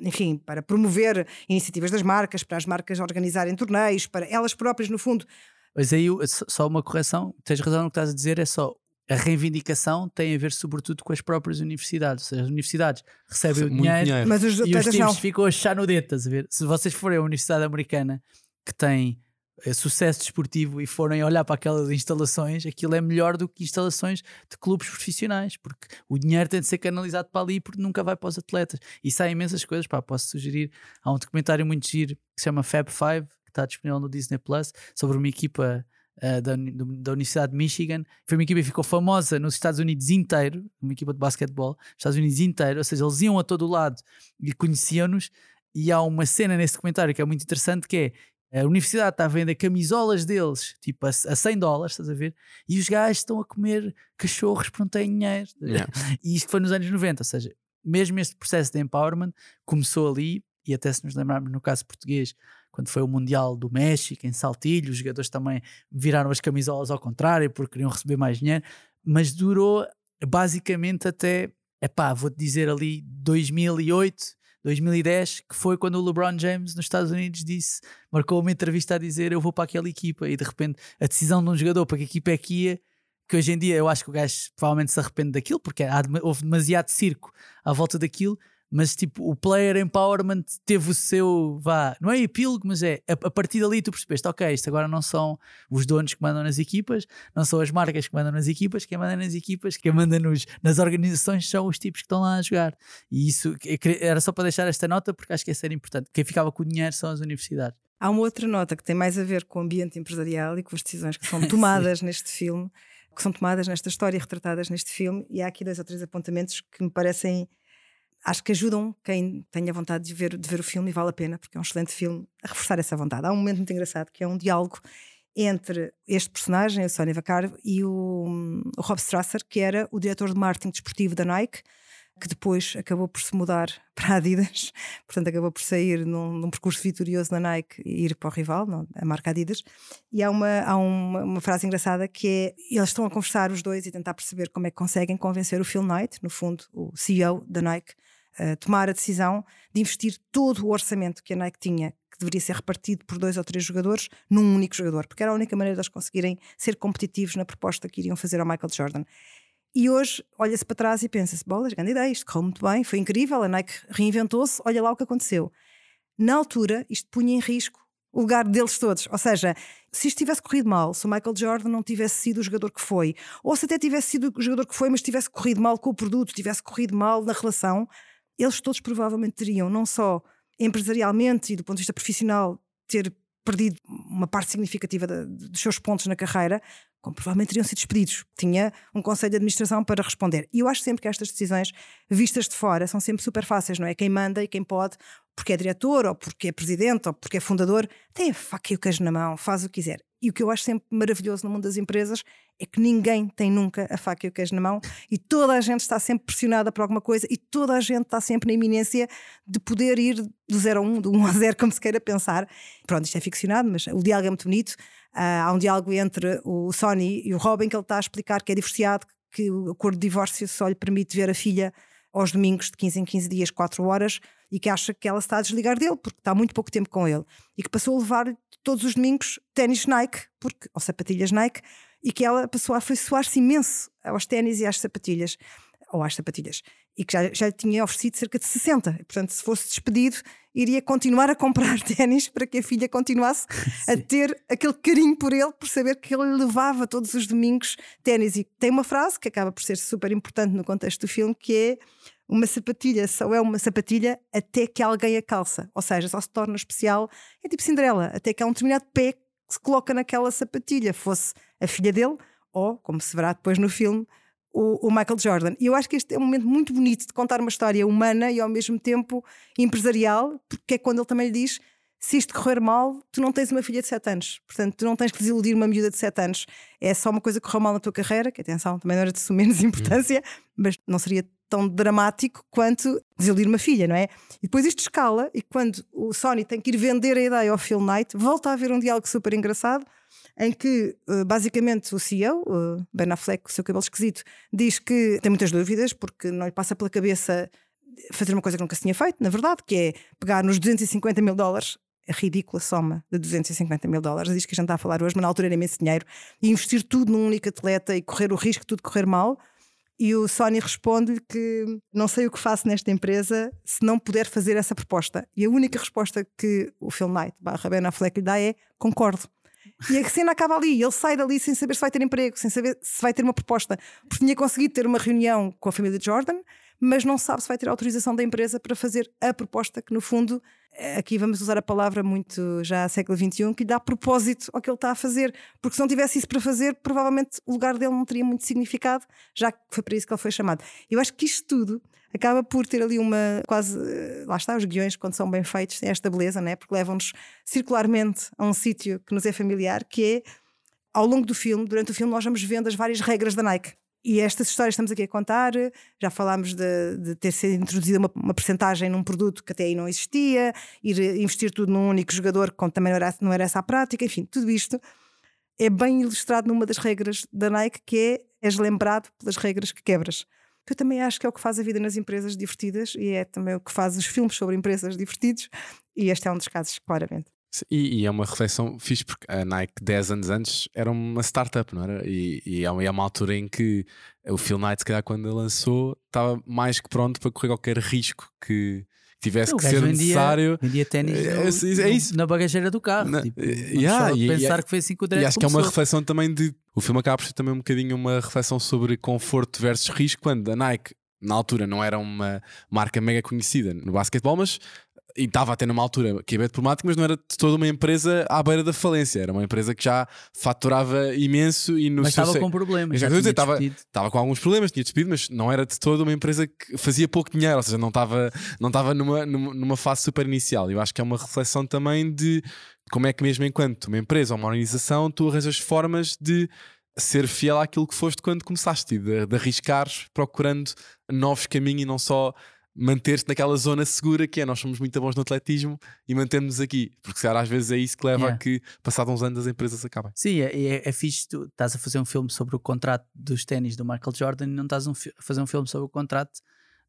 enfim, para promover iniciativas das marcas, para as marcas organizarem torneios, para elas próprias, no fundo, Mas aí o- só- uma correção, tens razão no que estás a dizer, é só a reivindicação tem a ver sobretudo com as próprias universidades. Ou seja, as universidades recebem o Muito dinheiro, dinheiro. mas os e os atletas não. times ficam a chá no dedo, estás a ver? Se vocês forem à Universidade Americana que tem eh, sucesso desportivo e forem olhar para aquelas instalações, aquilo é melhor do que instalações de clubes profissionais, porque o dinheiro tem de ser canalizado para ali porque nunca vai para os atletas. E saem imensas coisas, pá, posso sugerir. Há um documentário muito giro que se chama Fab Five, está disponível no Disney Plus, sobre uma equipa eh, da, da Universidade de Michigan. Foi uma equipa que ficou famosa nos Estados Unidos inteiro, uma equipa de basquetebol, nos Estados Unidos inteiro, ou seja, eles iam a todo lado e conheciam-nos. E há uma cena nesse documentário que é muito interessante que é A universidade está a vender camisolas deles, tipo a, a 100 dólares, estás a ver? E os gajos estão a comer cachorros porque não têm dinheiro. Yeah. E isto foi nos anos 90, ou seja, mesmo este processo de empowerment começou ali, e até se nos lembrarmos no caso português, quando foi o Mundial do México, em Saltilho, os jogadores também viraram as camisolas ao contrário porque queriam receber mais dinheiro, mas durou basicamente até, epá, vou-te dizer ali 2008, 2010, que foi quando o LeBron James nos Estados Unidos disse, marcou uma entrevista a dizer eu vou para aquela equipa. E de repente a decisão de um jogador para que equipa é que ia, que hoje em dia eu acho que o gajo provavelmente se arrepende daquilo porque houve demasiado circo à volta daquilo, mas tipo, o player empowerment teve o seu, vá, não é epílogo, mas é a, a, partir dali tu percebeste, ok, isto agora não são os donos que mandam nas equipas, não são as marcas que mandam nas equipas, quem manda nas equipas, quem manda nos, nas organizações são os tipos que estão lá a jogar. E isso era só para deixar esta nota porque acho que isso era importante. Quem ficava com o dinheiro são as universidades. Há uma outra nota que tem mais a ver com o ambiente empresarial e com as decisões que são tomadas neste filme, que são tomadas nesta história retratadas neste filme, e há aqui dois ou três apontamentos que me parecem acho que ajudam quem tenha vontade de ver, de ver o filme e vale a pena, porque é um excelente filme, a reforçar essa vontade. Há um momento muito engraçado que é um diálogo entre este personagem, o Sonny Vaccaro, e o, o Rob Strasser, que era o diretor de marketing desportivo da Nike, que depois acabou por se mudar para a Adidas, portanto acabou por sair num, num, percurso vitorioso na Nike e ir para o rival, não, a marca Adidas. E há, uma, há uma, uma, frase engraçada que é: eles estão a conversar os dois e tentar perceber como é que conseguem convencer o Phil Knight, no fundo, o CEO da Nike, tomar a decisão de investir todo o orçamento que a Nike tinha, que deveria ser repartido por dois ou três jogadores, num único jogador, porque era a única maneira de eles conseguirem ser competitivos na proposta que iriam fazer ao Michael Jordan. E hoje olha-se para trás e pensa-se: bolas, grande ideia, isto correu muito bem, foi incrível, a Nike reinventou-se, olha lá o que aconteceu. Na altura, isto punha em risco o lugar deles todos. Ou seja, se isto tivesse corrido mal, se o Michael Jordan não tivesse sido o jogador que foi, ou se até tivesse sido o jogador que foi, mas tivesse corrido mal com o produto, tivesse corrido mal na relação, eles todos provavelmente teriam, não só empresarialmente e do ponto de vista profissional, ter perdido uma parte significativa dos seus pontos na carreira, como provavelmente teriam sido despedidos. Tinha um conselho de administração para responder. E eu acho sempre que estas decisões, vistas de fora, são sempre super fáceis, não é? Quem manda e quem pode, porque é diretor, ou porque é presidente, ou porque é fundador, tem a faca e o queijo na mão, faz o que quiser. E o que eu acho sempre maravilhoso no mundo das empresas é que ninguém tem nunca a faca e o queijo na mão e toda a gente está sempre pressionada por alguma coisa e toda a gente está sempre na iminência de poder ir do 0 a 1, um, do 1 um a 0, como se queira pensar. Pronto, isto é ficcionado, mas o diálogo é muito bonito. Uh, há um diálogo entre o Sony e o Robin que ele está a explicar que é divorciado, que o acordo de divórcio só lhe permite ver a filha aos domingos de 15 em 15 dias, 4 horas, e que acha que ela está a desligar dele porque está muito pouco tempo com ele. E que passou a levar todos os domingos ténis Nike, porque, ou sapatilhas Nike, e que ela passou a afeiçoar-se imenso aos ténis e às sapatilhas, ou às sapatilhas, e que já, já lhe tinha oferecido cerca de 60. Portanto, se fosse despedido, iria continuar a comprar ténis para que a filha continuasse a ter aquele carinho por ele, por saber que ele levava todos os domingos ténis. E tem uma frase que acaba por ser super importante no contexto do filme, que é uma sapatilha só é uma sapatilha até que alguém a calça. Ou seja, só se torna especial, é tipo Cinderela, até que há um determinado pé que se coloca naquela sapatilha, fosse a filha dele ou, como se verá depois no filme, o, o, Michael Jordan. E eu acho que este é um momento muito bonito de contar uma história humana e ao mesmo tempo empresarial, porque é quando ele também lhe diz: se isto correr mal, tu não tens uma filha de 7 anos. Portanto, tu não tens que desiludir uma miúda de 7 anos. É só uma coisa que correu mal na tua carreira, que atenção, também não era de menos importância, mas não seria tão dramático quanto desiludir uma filha, não é? E depois isto escala, e quando o Sony tem que ir vender a ideia ao Phil Knight, volta a haver um diálogo super engraçado em que eh, basicamente o CEO, Ben Affleck, o seu cabelo esquisito, diz que tem muitas dúvidas porque não lhe passa pela cabeça fazer uma coisa que nunca se tinha feito, na verdade, que é pegar nos 250 mil dólares a ridícula soma de 250 mil dólares, diz que a gente está a falar hoje, mas na altura era imenso dinheiro, e investir tudo num único atleta e correr o risco de tudo correr mal. E o Sony responde-lhe que não sei o que faço nesta empresa se não puder fazer essa proposta. E a única resposta que o Phil Knight barra Ben Affleck lhe dá é concordo. E a cena acaba ali, ele sai dali sem saber se vai ter emprego, sem saber se vai ter uma proposta, porque tinha conseguido ter uma reunião com a família de Jordan, mas não sabe se vai ter autorização da empresa para fazer a proposta que, no fundo, aqui vamos usar a palavra muito já século XXI, que lhe dá propósito ao que ele está a fazer, porque se não tivesse isso para fazer, provavelmente o lugar dele não teria muito significado, já que foi para isso que ele foi chamado. Eu acho que isto tudo acaba por ter ali uma quase. Eh, lá está, os guiões, quando são bem feitos, têm esta beleza, né? porque levam-nos circularmente a um sítio que nos é familiar, que é ao longo do filme, durante o filme, nós vamos vendo as várias regras da Nike. E estas histórias estamos aqui a contar, já falámos de, de ter sido introduzida uma, uma percentagem num produto que até aí não existia, ir investir tudo num único jogador, que também não era, não era essa a prática, enfim, tudo isto é bem ilustrado numa das regras da Nike, que é és lembrado pelas regras que quebras. Que eu também acho que é o que faz a vida nas empresas divertidas e é também o que faz os filmes sobre empresas divertidos, e este é um dos casos, claramente. E, e, é uma reflexão fixe, porque a Nike, 10 anos antes, era uma startup, não era? E, e é, uma, é uma altura em que o Phil Knight, se calhar, quando lançou, estava mais que pronto para correr qualquer risco que tivesse que ser vendia, necessário. Vendia ténis é, é, isso. na bagageira do carro. Na, tipo, yeah, e, pensar e, que foi assim que o E acho que é uma reflexão também de. O filme acaba por ser também um bocadinho uma reflexão sobre conforto versus risco, quando a Nike na altura não era uma marca mega conhecida no basquetebol, mas e estava até numa altura que é problemático, mas não era de toda uma empresa à beira da falência. Era uma empresa que já faturava imenso e no Mas estava com problemas. Já dizer, estava, estava com alguns problemas, tinha despedido, mas não era de toda uma empresa que fazia pouco dinheiro, ou seja, não estava, não estava numa, numa fase super inicial. Eu acho que é uma reflexão também de como é que, mesmo enquanto uma empresa ou uma organização, tu arranjas formas de ser fiel àquilo que foste quando começaste, de, de arriscares procurando novos caminhos e não só manter-se naquela zona segura que é nós somos muito bons no atletismo e mantemos-nos aqui, porque se às vezes é isso que leva yeah. a que, passados uns anos, as empresas acabem. Sim, é, é, é fixe, tu estás a fazer um filme sobre o contrato dos ténis do Michael Jordan e não estás um, a fazer um filme sobre o contrato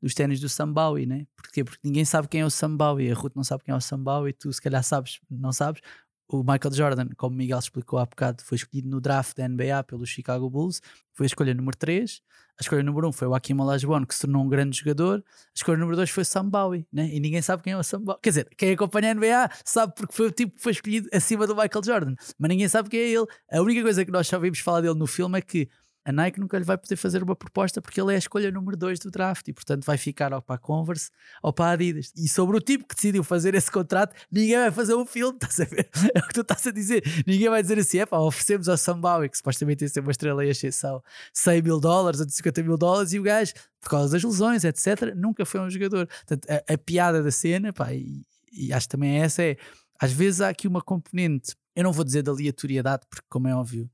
dos ténis do Sambawi, né? Porquê? Porque ninguém sabe quem é o Sambawi, a Ruth não sabe quem é o Sambawi, tu se calhar sabes, não sabes. O Michael Jordan, como o Miguel explicou há bocado, foi escolhido no draft da NBA pelo Chicago Bulls, foi a escolha número 3 a escolha número 1 um foi o Akim Olajuwon, que se tornou um grande jogador. A escolha número 2 foi Sam Bowie, né? e ninguém sabe quem é o Sam Bowie. Quer dizer, quem acompanha a NBA sabe porque foi o tipo que foi escolhido acima do Michael Jordan, mas ninguém sabe quem é ele. A única coisa que nós só vimos falar dele no filme é que a Nike nunca lhe vai poder fazer uma proposta porque ele é a escolha número 2 do draft e, portanto, vai ficar ou para a Converse ou para a Adidas. E sobre o tipo que decidiu fazer esse contrato, ninguém vai fazer um filme, estás a ver? É o que tu estás a dizer. Ninguém vai dizer assim: é pá, oferecemos ao Sambawi, que supostamente ia ser uma estrela e exceção, 100 mil dólares ou 50 mil dólares, e o gajo, por causa das lesões, etc., nunca foi um jogador. Portanto, a, a piada da cena, pá, e, e acho que também essa é, às vezes há aqui uma componente, eu não vou dizer de aleatoriedade, porque, como é óbvio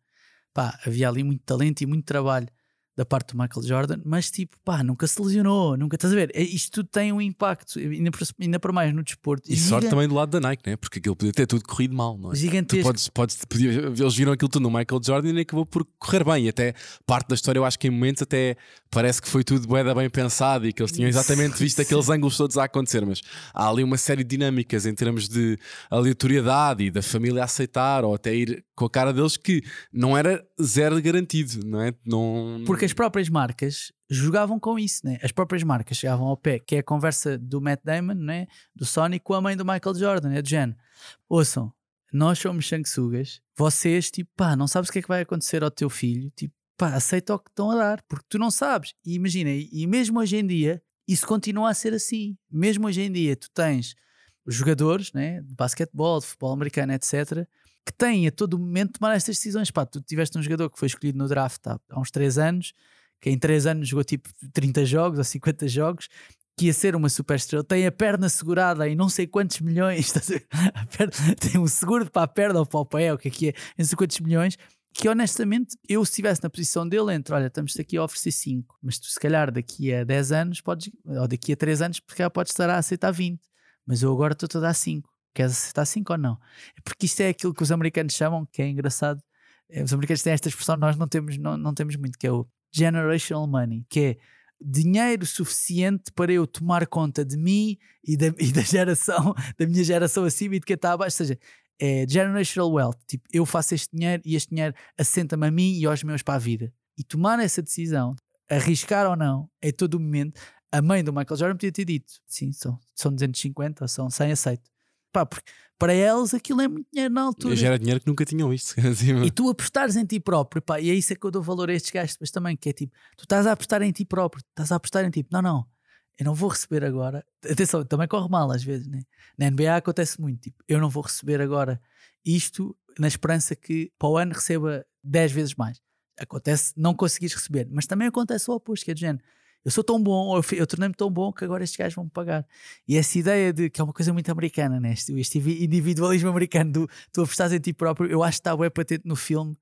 pá, havia ali muito talento e muito trabalho da parte do Michael Jordan, mas tipo, pá, nunca se lesionou, nunca estás a ver? É, isto tudo tem um impacto, ainda para, ainda para mais no desporto. E sorte também do lado da Nike, né? porque aquilo podia ter tudo corrido mal, não é? Gigantesco. Tu podes, podes, podia, eles viram aquilo tudo no Michael Jordan e acabou por correr bem. E até parte da história, eu acho que em momentos até parece que foi tudo bem, bem pensado e que eles tinham exatamente visto aqueles ângulos todos a acontecer, mas há ali uma série de dinâmicas em termos de aleatoriedade e da família aceitar ou até ir com a cara deles que não era zero garantido, não é? Não... Porque as próprias marcas jogavam com isso, né? As próprias marcas chegavam ao pé, que é a conversa do Matt Damon, né? Do Sonic com a mãe do Michael Jordan, é do género. Ouçam, nós somos sanguessugas, vocês, tipo, pá, não sabes o que é que vai acontecer ao teu filho, tipo, pá, aceita o que estão a dar, porque tu não sabes. E imagina, e mesmo hoje em dia, isso continua a ser assim. Mesmo hoje em dia, tu tens jogadores, né? De basquetebol, de futebol americano, etc., que têm a todo momento tomar estas decisões. Pá, tu tiveste um jogador que foi escolhido no draft há, há uns 3 anos, que em 3 anos jogou tipo 30 jogos ou 50 jogos, que ia ser uma super estrela, tem a perna segurada em não sei quantos milhões, perna, tem um seguro para a perna ou para o pé, o que é que é, em não sei quantos milhões, que honestamente, eu se estivesse na posição dele, entre, olha, estamos aqui a oferecer 5, mas tu se calhar daqui a 10 anos podes, ou daqui a 3 anos, porque já podes estar a aceitar 20, mas eu agora estou a dar 5. Queres aceitar 5 ou não? É porque isto é aquilo que os americanos chamam, que é engraçado. É, os americanos têm esta expressão, nós não temos, não, não temos muito, que é o generational money, que é dinheiro suficiente para eu tomar conta de mim e da, e da geração, da minha geração acima e de quem está abaixo. Ou seja, é generational wealth. Tipo, eu faço este dinheiro e este dinheiro assenta-me a mim e aos meus para a vida. E tomar essa decisão, arriscar ou não, em todo o momento, a mãe do Michael Jordan podia ter dito: sim, são, são 250 ou são 100, aceito. Pá, porque para eles aquilo é muito dinheiro na altura. Já era dinheiro que nunca tinham visto. e tu apostares em ti próprio, pá, e é isso é que eu dou valor a estes gajos, mas também que é tipo, tu estás a apostar em ti próprio, estás a apostar em ti, não, não, eu não vou receber agora. Atenção, também corre mal às vezes, né? Na NBA acontece muito, tipo, eu não vou receber agora isto na esperança que para o ano receba 10 vezes mais. Acontece não conseguires receber, mas também acontece o oposto, que é do género. Eu sou tão bom, eu, eu tornei-me tão bom que agora estes gajos vão me pagar. E essa ideia de que é uma coisa muito americana, né? este, este individualismo americano do tu apostares em ti próprio, eu acho que está bem patente no filme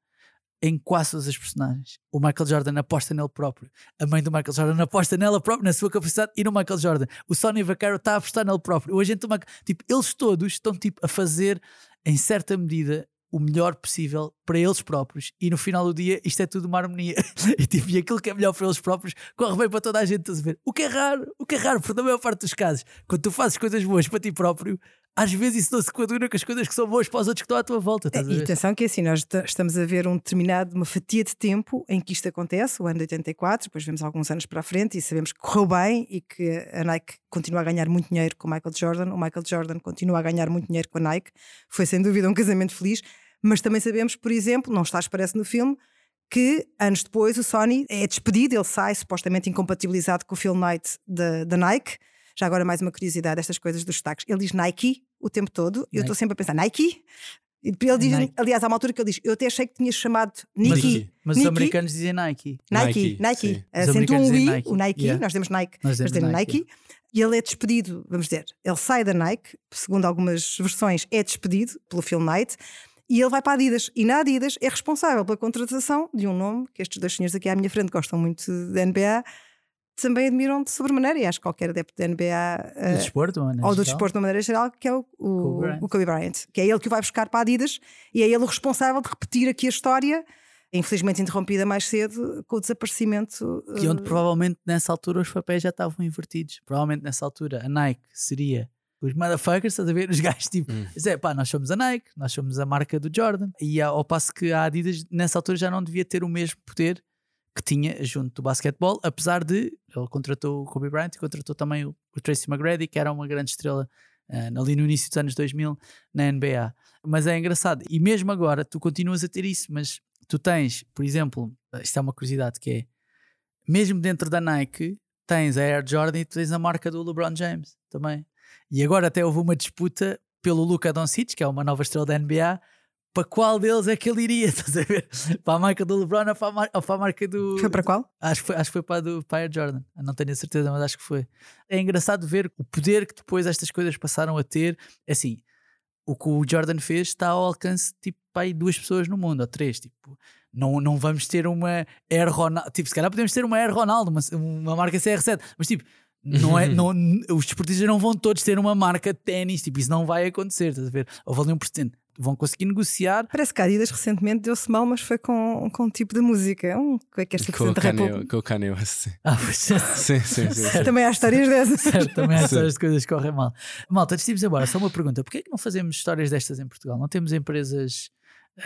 em quase todas as personagens. O Michael Jordan aposta nele próprio. A mãe do Michael Jordan aposta nela própria, na sua capacidade e no Michael Jordan. O Sonny Vaccaro está a apostar nele próprio. O agente do Michael... Tipo, eles todos estão tipo, a fazer, em certa medida, o melhor possível para eles próprios e no final do dia isto é tudo uma harmonia e, tipo, e aquilo que é melhor para eles próprios corre bem para toda a gente a ver. O que é raro, o que é raro, porque na maior parte dos casos, quando tu fazes coisas boas para ti próprio, às vezes isso não se coaduna com as coisas que são boas para os outros que estão à tua volta. É, e atenção que é assim, nós estamos a ver um determinado, uma fatia de tempo em que isto acontece, o ano de 84, depois vemos alguns anos para a frente e sabemos que correu bem e que a Nike continua a ganhar muito dinheiro com o Michael Jordan, o Michael Jordan continua a ganhar muito dinheiro com a Nike, foi sem dúvida um casamento feliz, mas também sabemos, por exemplo, não está parece no filme, que anos depois o Sony é despedido, ele sai supostamente incompatibilizado com o Phil Knight da Nike. Já agora mais uma curiosidade, estas coisas dos destaques. Ele diz Nike o tempo todo. E eu estou sempre a pensar, Nike? E ele diz, Nike. aliás, há uma altura que ele diz: Eu até achei que tinha chamado Nike. Mas, mas os americanos dizem Nike. Nike, Nike. Acentuam um I, o Nike, yeah. nós temos Nike, nós temos Nike. Nike. E ele é despedido, vamos dizer, ele sai da Nike, segundo algumas versões, é despedido pelo Phil Knight, e ele vai para a Adidas. E na Adidas é responsável pela contratação de um nome que estes dois senhores aqui à minha frente gostam muito da NBA, também admiram de sobremaneira, e acho que qualquer adepto da NBA uh, do desporto, ou do desporto de uma maneira geral, que é o, o, Kobe Bryant. o Kobe Bryant, que é ele que o vai buscar para a Adidas e é ele o responsável de repetir aqui a história, infelizmente interrompida mais cedo com o desaparecimento. Que onde provavelmente nessa altura os papéis já estavam invertidos. Provavelmente nessa altura a Nike seria os motherfuckers, estás a ver? Os gajos tipo, hum. dizer, pá, nós somos a Nike, nós somos a marca do Jordan. E ao passo que a Adidas nessa altura já não devia ter o mesmo poder que tinha junto do basquetebol, apesar de ele contratou o Kobe Bryant e contratou também o, o Tracy McGrady, que era uma grande estrela uh, ali no início dos anos 2000 na NBA. Mas é engraçado, e mesmo agora tu continuas a ter isso, mas tu tens, por exemplo, isto é uma curiosidade que é, mesmo dentro da Nike, tens a Air Jordan e tu tens a marca do LeBron James também. E agora até houve uma disputa pelo Luka Doncic, que é uma nova estrela da NBA, para qual deles é que ele iria? Estás a ver? Para a marca do LeBron ou para a, mar ou para a marca do. Foi para qual? Acho que foi, acho que foi para, do, a Air Jordan. Não tenho a certeza, mas acho que foi. É engraçado ver o poder que depois estas coisas passaram a ter. É assim, o que o Jordan fez está ao alcance tipo duas pessoas no mundo, ou três. Tipo, não, não vamos ter uma Air Ronaldo. Tipo, se calhar podemos ter uma Air Ronaldo, uma, uma marca CR7, mas tipo não é, não, os desportistas não vão todos ter uma marca de ténis, tipo, isso não vai acontecer, estás a ver? Ou valem um precedente vão conseguir negociar. Parece que a Adidas recentemente deu-se mal, mas foi com, com um tipo de música. Um, que é que este com, o Kanye, com o Kanye West. Ah, pois é. sim, sim, sim, sim. Também há histórias dessas. Certo, também há histórias de coisas que correm mal. Malta, antes de irmos embora, só uma pergunta: porquê é que não fazemos histórias destas em Portugal? Não temos empresas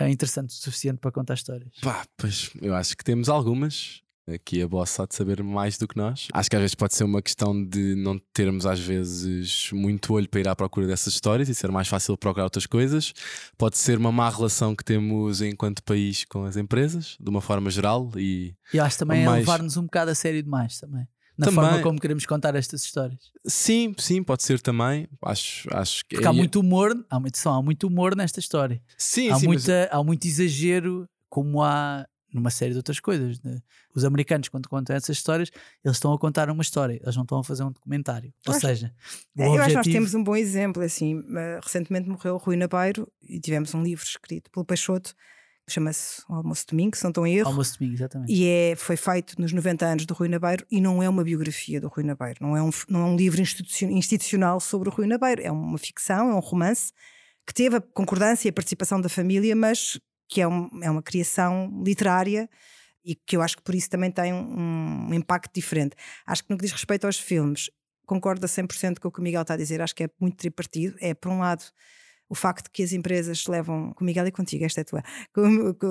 uh, interessantes o suficiente para contar histórias? Pá, pois eu acho que temos algumas. Aqui a boss há de saber mais do que nós. Acho que às vezes pode ser uma questão de não termos, às vezes, muito olho para ir à procura dessas histórias e ser mais fácil procurar outras coisas. Pode ser uma má relação que temos enquanto país com as empresas, de uma forma geral. E, e acho também mais... é levar-nos um bocado a sério demais também. Na também, forma como queremos contar estas histórias. Sim, sim, pode ser também. Acho, acho que Porque há é muito humor, há muito, há muito humor nesta história. Sim, há, sim, muita, mas... há muito exagero, como há numa série de outras coisas. Né? Os americanos, quando contam essas histórias, eles estão a contar uma história, eles não estão a fazer um documentário. Ou seja, eu objetivo... acho que nós temos um bom exemplo. Assim, recentemente morreu o Rui Nabeiro e tivemos um livro escrito pelo Peixoto. Chama-se Almoço Domingo, se não estou em erro. Almoço Domingo, exatamente. E é, foi feito nos 90 anos do Rui Nabeiro e não é uma biografia do Rui Nabeiro. Não é um, não é um livro institucional sobre o Rui Nabeiro. É uma ficção, é um romance que teve a concordância e a participação da família, mas que é, um, é uma criação literária e que eu acho que por isso também tem um, um impacto diferente. Acho que no que diz respeito aos filmes, concordo a 100% com o que o Miguel está a dizer, acho que é muito tripartido. É, por um lado, o facto de que as empresas levam, com o Miguel e contigo, esta é tua,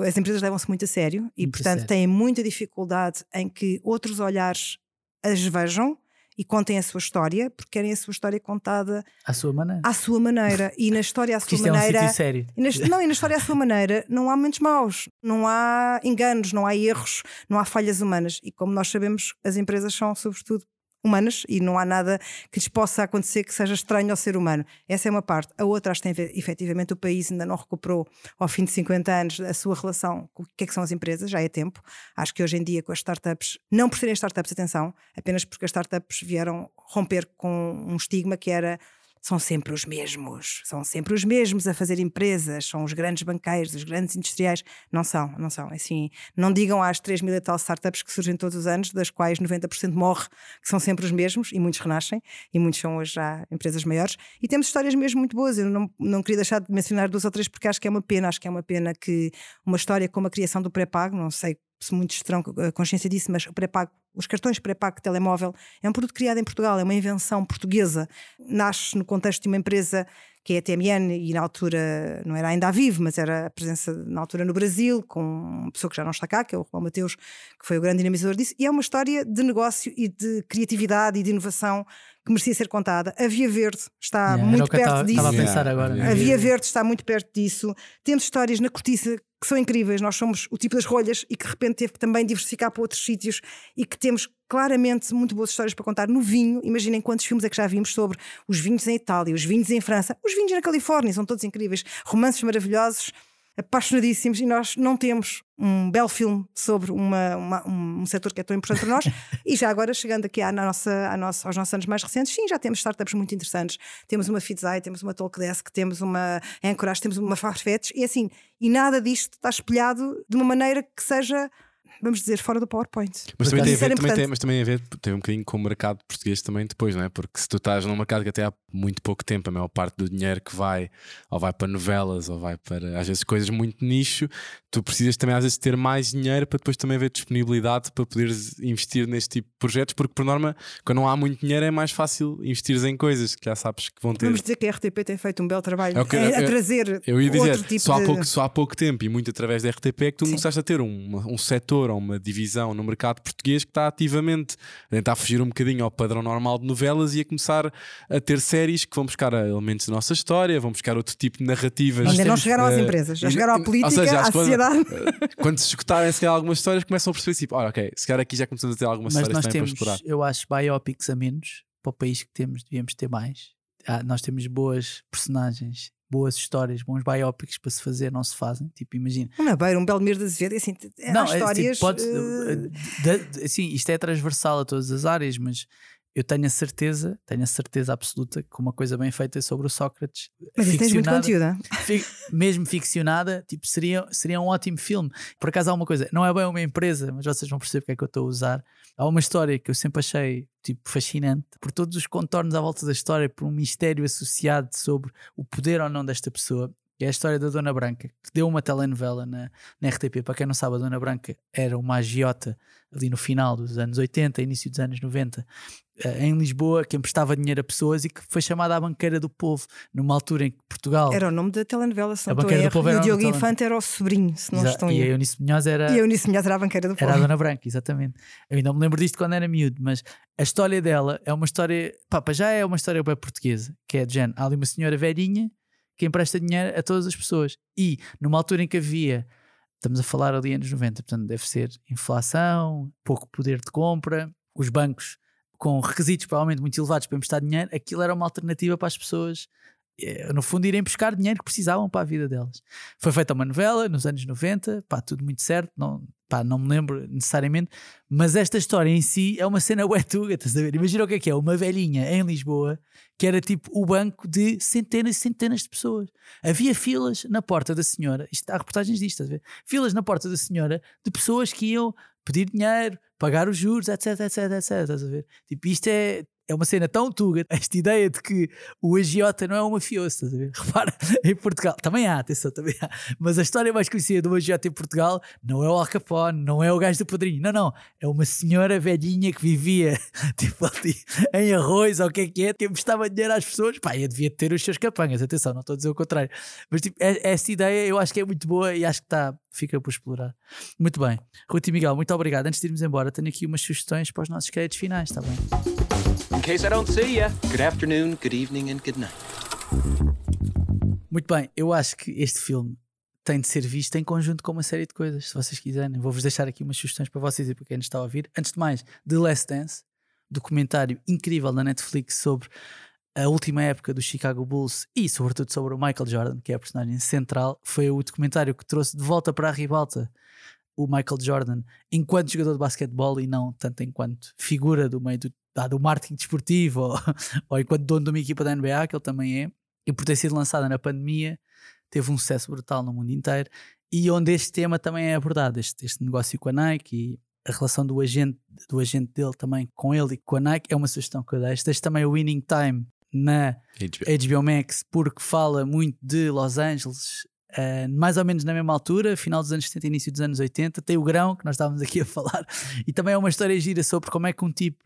as empresas levam-se muito a sério e, muito portanto, sério. têm muita dificuldade em que outros olhares as vejam e contem a sua história, porque querem a sua história contada à sua maneira. À sua maneira. E na história à sua isto maneira. É um sério. E na, não, e na história à sua maneira não há momentos maus, não há enganos, não há erros, não há falhas humanas. E como nós sabemos, as empresas são, sobretudo, humanas e não há nada que lhes possa acontecer que seja estranho ao ser humano. Essa é uma parte. A outra, acho que tem efetivamente o país ainda não recuperou ao fim de 50 anos a sua relação com o que é que são as empresas, já é tempo. Acho que hoje em dia com as startups, não por serem startups, atenção, apenas porque as startups vieram romper com um estigma que era são sempre os mesmos, são sempre os mesmos a fazer empresas, são os grandes banqueiros, os grandes industriais. Não são, não são. Assim, não digam às 3 mil e tal startups que surgem todos os anos, das quais 90% morre, que são sempre os mesmos, e muitos renascem, e muitos são hoje já empresas maiores. E temos histórias mesmo muito boas. Eu não, não queria deixar de mencionar duas ou três, porque acho que é uma pena, acho que é uma pena que uma história como a criação do pré-pago, não sei se muitos terão consciência disso, mas pré-pago, os cartões pré-pago de telemóvel é um produto criado em Portugal, é uma invenção portuguesa. Nasce no contexto de uma empresa que é a TMN e na altura não era ainda a Vivo, mas era a presença na altura no Brasil, com uma pessoa que já não está cá, que é o Romão Mateus, que foi o grande dinamizador disso. E é uma história de negócio e de criatividade e de inovação que merecia ser contada. A Via Verde está yeah, muito perto tava, disso. Estava a pensar agora. A Via Verde está muito perto disso. Temos histórias na cortiça que são incríveis. Nós somos o tipo das rolhas e que de repente teve que também diversificar para outros sítios e que temos claramente muito boas histórias para contar no vinho. Imaginem quantos filmes é que já vimos sobre os vinhos em Itália, os vinhos em França, os vinhos na Califórnia, são todos incríveis, romances maravilhosos apaixonadíssimos e nós não temos um belo filme sobre uma, uma, um, setor que é tão importante para nós. e já agora, chegando aqui à nossa, à nossa, aos nossos anos mais recentes, sim, já temos startups muito interessantes. Temos uma Fitzai, temos uma Talkdesk, temos uma Anchorage, temos uma Farfetch, e assim, e nada disto está espelhado de uma maneira que seja vamos dizer, fora do PowerPoint. Mas também, tem a ver, também tem, mas também a ver, tem um bocadinho com o mercado português também depois, não é? Porque se tu estás num mercado que até há muito pouco tempo, a maior parte do dinheiro que vai, ou vai para novelas, ou vai para às vezes coisas muito nicho, tu precisas também às vezes ter mais dinheiro para depois também haver disponibilidade para poderes investir neste tipo de projetos, porque por norma, quando não há muito dinheiro, é mais fácil investir em coisas que já sabes que vão ter. Vamos dizer que a RTP tem feito um belo trabalho é que, a, a trazer. Eu ia dizer, tipo só, de... há pouco, só há pouco tempo e muito através da RTP é que tu Sim. começaste a ter um, um setor ou uma divisão no mercado português que está ativamente a tentar fugir um bocadinho ao padrão normal de novelas e a começar a ter séries que vão buscar elementos da nossa história, vão buscar outro tipo de narrativas. Ainda não chegaram às eh, empresas, já chegaram à política, seja, à sociedade. Eh, quando se escutarem se algumas histórias, começam a perceber tipo, olha, ok, se calhar aqui já começamos a ter algumas Mas histórias nós temos, para explorar. Eu acho biopics a menos para o país que temos, devíamos ter mais. Ah, nós temos boas personagens boas histórias, bons biopics para se fazer, não se fazem. Tipo, imagina. Uma beira, um Belmiro de Azevedo, assim, não, há histórias. É, tipo, pode, uh... assim, isto é transversal a todas as áreas, mas eu tenho a certeza, tenho a certeza absoluta que uma coisa bem feita sobre o Sócrates. Mas isso tens muito conteúdo. Fi, mesmo ficcionada, tipo, seria, seria um ótimo filme. Por acaso há uma coisa, não é bem uma empresa, mas vocês vão perceber porque é que eu estou a usar. Há uma história que eu sempre achei tipo fascinante por todos os contornos à volta da história, por um mistério associado sobre o poder ou não desta pessoa que é a história da Dona Branca, que deu uma telenovela na, na RTP. Para quem não sabe, a Dona Branca era uma agiota ali no final dos anos 80, início dos anos 90, eh, em Lisboa, que emprestava dinheiro a pessoas e que foi chamada a Banqueira do Povo, numa altura em que Portugal. Era o nome da telenovela, se não a Banqueira do Povo era e o Diogo Infante era o sobrinho, se não Exa estou E a Eunice Munhoz era. E a Eunice Munhoz era a Banqueira do Povo. Era a Dona Branca, exatamente. Eu ainda me lembro disto quando era miúdo, mas a história dela é uma história. Papa, já é uma história bem portuguesa, que é de género. Há ali uma senhora velhinha que empresta dinheiro a todas as pessoas. E numa altura em que havia, estamos a falar ali anos 90, portanto deve ser inflação, pouco poder de compra, os bancos com requisitos provavelmente muito elevados para emprestar dinheiro, aquilo era uma alternativa para as pessoas eh, no fundo, irem buscar dinheiro que precisavam para a vida delas. Foi feita uma novela nos anos 90, pá, tudo muito certo, não, pá, não me lembro necessariamente, mas esta história em si é uma cena uetuga, estás a ver? Imagina o que é que é, uma velhinha em Lisboa que era tipo o banco de centenas e centenas de pessoas. Havia filas na porta da senhora, isto, há reportagens disto, estás a ver? Filas na porta da senhora de pessoas que iam pedir dinheiro, pagar os juros, etc, etc, etc, estás a ver? Tipo, isto é é uma cena tão tuga, esta ideia de que o agiota não é um mafioso? Repara, em Portugal, também há, atenção, também há, mas a história mais conhecida do agiota em Portugal não é o Al Capone, não é o gajo do padrinho, não, não, é uma senhora velhinha que vivia, tipo ali, em arroz, ou o que é que é, que emprestava dinheiro às pessoas, pá, eu devia ter os seus capangas, atenção, não estou a dizer o contrário, mas tipo, é, essa ideia eu acho que é muito boa e acho que está, fica por explorar. Muito bem, Ruth e Miguel, muito obrigado. Antes de irmos embora, tenho aqui umas sugestões para os nossos créditos finais, está bem? In case I don't see you, good afternoon, good evening and good night. Muito bem, eu acho que este filme tem de ser visto em conjunto com uma série de coisas, se vocês quiserem. Vou-vos deixar aqui umas sugestões para vocês e para quem nos está a ouvir. Antes de mais, The Last Dance, documentário incrível da Netflix sobre a última época do Chicago Bulls e, sobretudo, sobre o Michael Jordan, que é a personagem central, foi o documentário que trouxe de volta para a ribalta o Michael Jordan enquanto jogador de basquetebol e não tanto enquanto figura do meio do, ah, do marketing desportivo ou, ou enquanto dono de uma equipa da NBA, que ele também é, e por ter sido lançada na pandemia, teve um sucesso brutal no mundo inteiro e onde este tema também é abordado, este, este negócio com a Nike e a relação do agente, do agente dele também com ele e com a Nike é uma sugestão que eu deixo. Deixo também o Winning Time na HBO. HBO Max porque fala muito de Los Angeles, uh, mais ou menos na mesma altura, final dos anos 70 início dos anos 80. Tem o Grão, que nós estávamos aqui a falar, e também é uma história gira sobre como é que um tipo,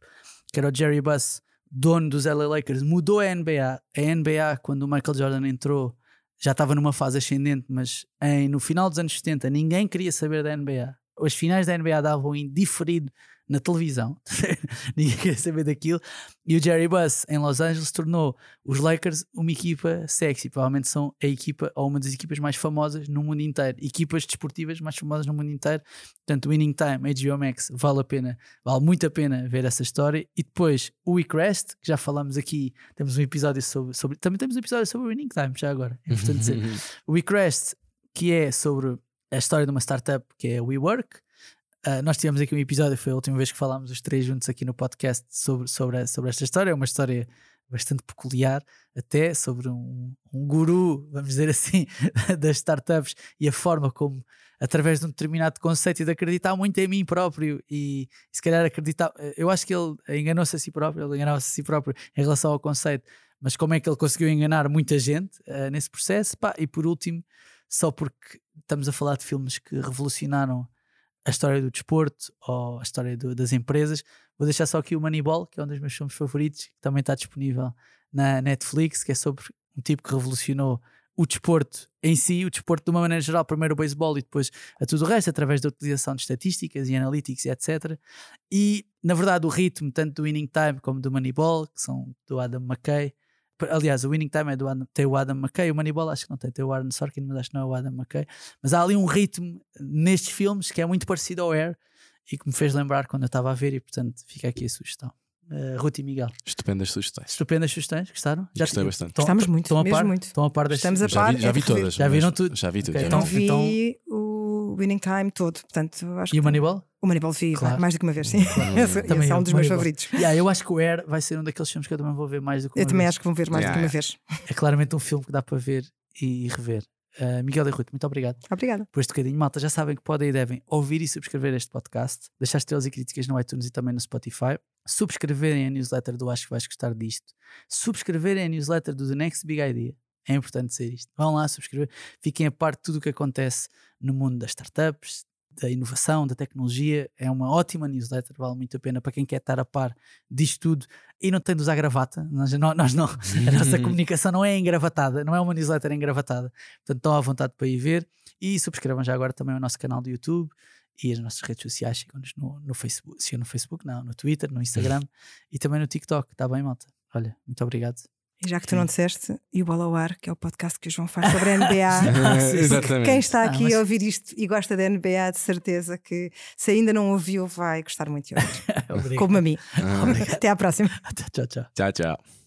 que era o Jerry Buss, dono dos LA Lakers, mudou a NBA. A NBA, quando o Michael Jordan entrou, já estava numa fase ascendente, mas em, no final dos anos 70 ninguém queria saber da NBA. As finais da NBA davam indiferido na televisão, ninguém queria saber daquilo. E o Jerry Buss em Los Angeles tornou os Lakers uma equipa sexy. Provavelmente são a equipa ou uma das equipas mais famosas no mundo inteiro, equipas desportivas mais famosas no mundo inteiro. Portanto, Winning Time, HBO Max, vale a pena, vale muito a pena ver essa história. E depois o WeCrest, que já falamos aqui, temos um episódio sobre, sobre também temos um episódio sobre o Winning Time, já agora, é importante dizer. o WeCrest, que é sobre a história de uma startup que é a WeWork Uh, nós tivemos aqui um episódio, foi a última vez que falámos os três juntos aqui no podcast sobre, sobre, sobre esta história. É uma história bastante peculiar, até sobre um, um guru, vamos dizer assim, das startups e a forma como, através de um determinado conceito e de acreditar muito em mim próprio e, se calhar acreditar. Eu acho que ele enganou-se a si próprio, ele enganou-se a si próprio em relação ao conceito, mas como é que ele conseguiu enganar muita gente uh, nesse processo? Pá, e por último, só porque estamos a falar de filmes que revolucionaram a história do desporto ou a história do, das empresas. Vou deixar só aqui o Moneyball, que é um dos meus filmes favoritos, que também está disponível na Netflix, que é sobre um tipo que revolucionou o desporto em si, o desporto de uma maneira geral, primeiro o beisebol e depois a tudo o resto, através da utilização de estatísticas e analytics e etc. E, na verdade, o ritmo, tanto do Winning Time como do Moneyball, que são do Adam McKay, Aliás, o Winning Time é do Adam, tem o Adam McKay, o Moneyball acho que não tem, tem o Aaron Sorkin, mas acho que não é o Adam McKay. Mas há ali um ritmo nestes filmes que é muito parecido ao Air e que me fez lembrar quando eu estava a ver, e portanto fica aqui a sugestão. Uh, Ruth e Miguel. Estupendas sugestões. Estupendas sugestões, gostaram? Já Gostei bastante. Estão, Estamos muito, estão a par, muito. Estão a par Estamos a par. Já vi, já vi todas. Já viram tudo? Já vi tudo. Okay, já então, vi. então então- vi o Winning Time todo. Portanto, acho E o Moneyball? O Moneyball vi Claro. mais do que uma vez, sim. esse, Também esse é eu, um dos meus Moneyball. favoritos. Yeah, eu acho que o Air vai ser um daqueles filmes que eu também vou ver mais do que uma Eu também vez. acho que vão ver mais do que Yeah, uma vez. É claramente um filme que dá para ver e rever. Uh, Miguel e Ruth, muito obrigado Obrigada. por este bocadinho. Malta, já sabem que podem e devem ouvir e subscrever este podcast, deixar estrelas e críticas no iTunes e também no Spotify, subscreverem a newsletter do Acho que vais gostar disto, subscreverem a newsletter do The Next Big Idea. É importante ser isto. Vão lá subscrever, fiquem a par de tudo o que acontece no mundo das startups, da inovação, da tecnologia. É uma ótima newsletter, vale muito a pena para quem quer estar a par disto tudo e não tem de usar gravata. Nós não, nós não, a nossa comunicação não é engravatada, não é uma newsletter engravatada. Portanto, estão à vontade para ir ver e subscrevam já agora também o nosso canal do YouTube e as nossas redes sociais. Sigam-nos no, no Facebook, sigam no Facebook, não, no Twitter, no Instagram e também no TikTok. Está bem, malta? Olha, muito obrigado. E já que tu não disseste, e o Bola ao Ar, que é o podcast que o João faz sobre a NBA. Ah, sim, sim. Exatamente. Quem está Ah, aqui mas- a ouvir isto e gosta da NBA, de certeza que se ainda não ouviu, vai gostar muito de ouvir. Como a mim. Ah. Até à próxima. Tchau, tchau. Tchau, tchau.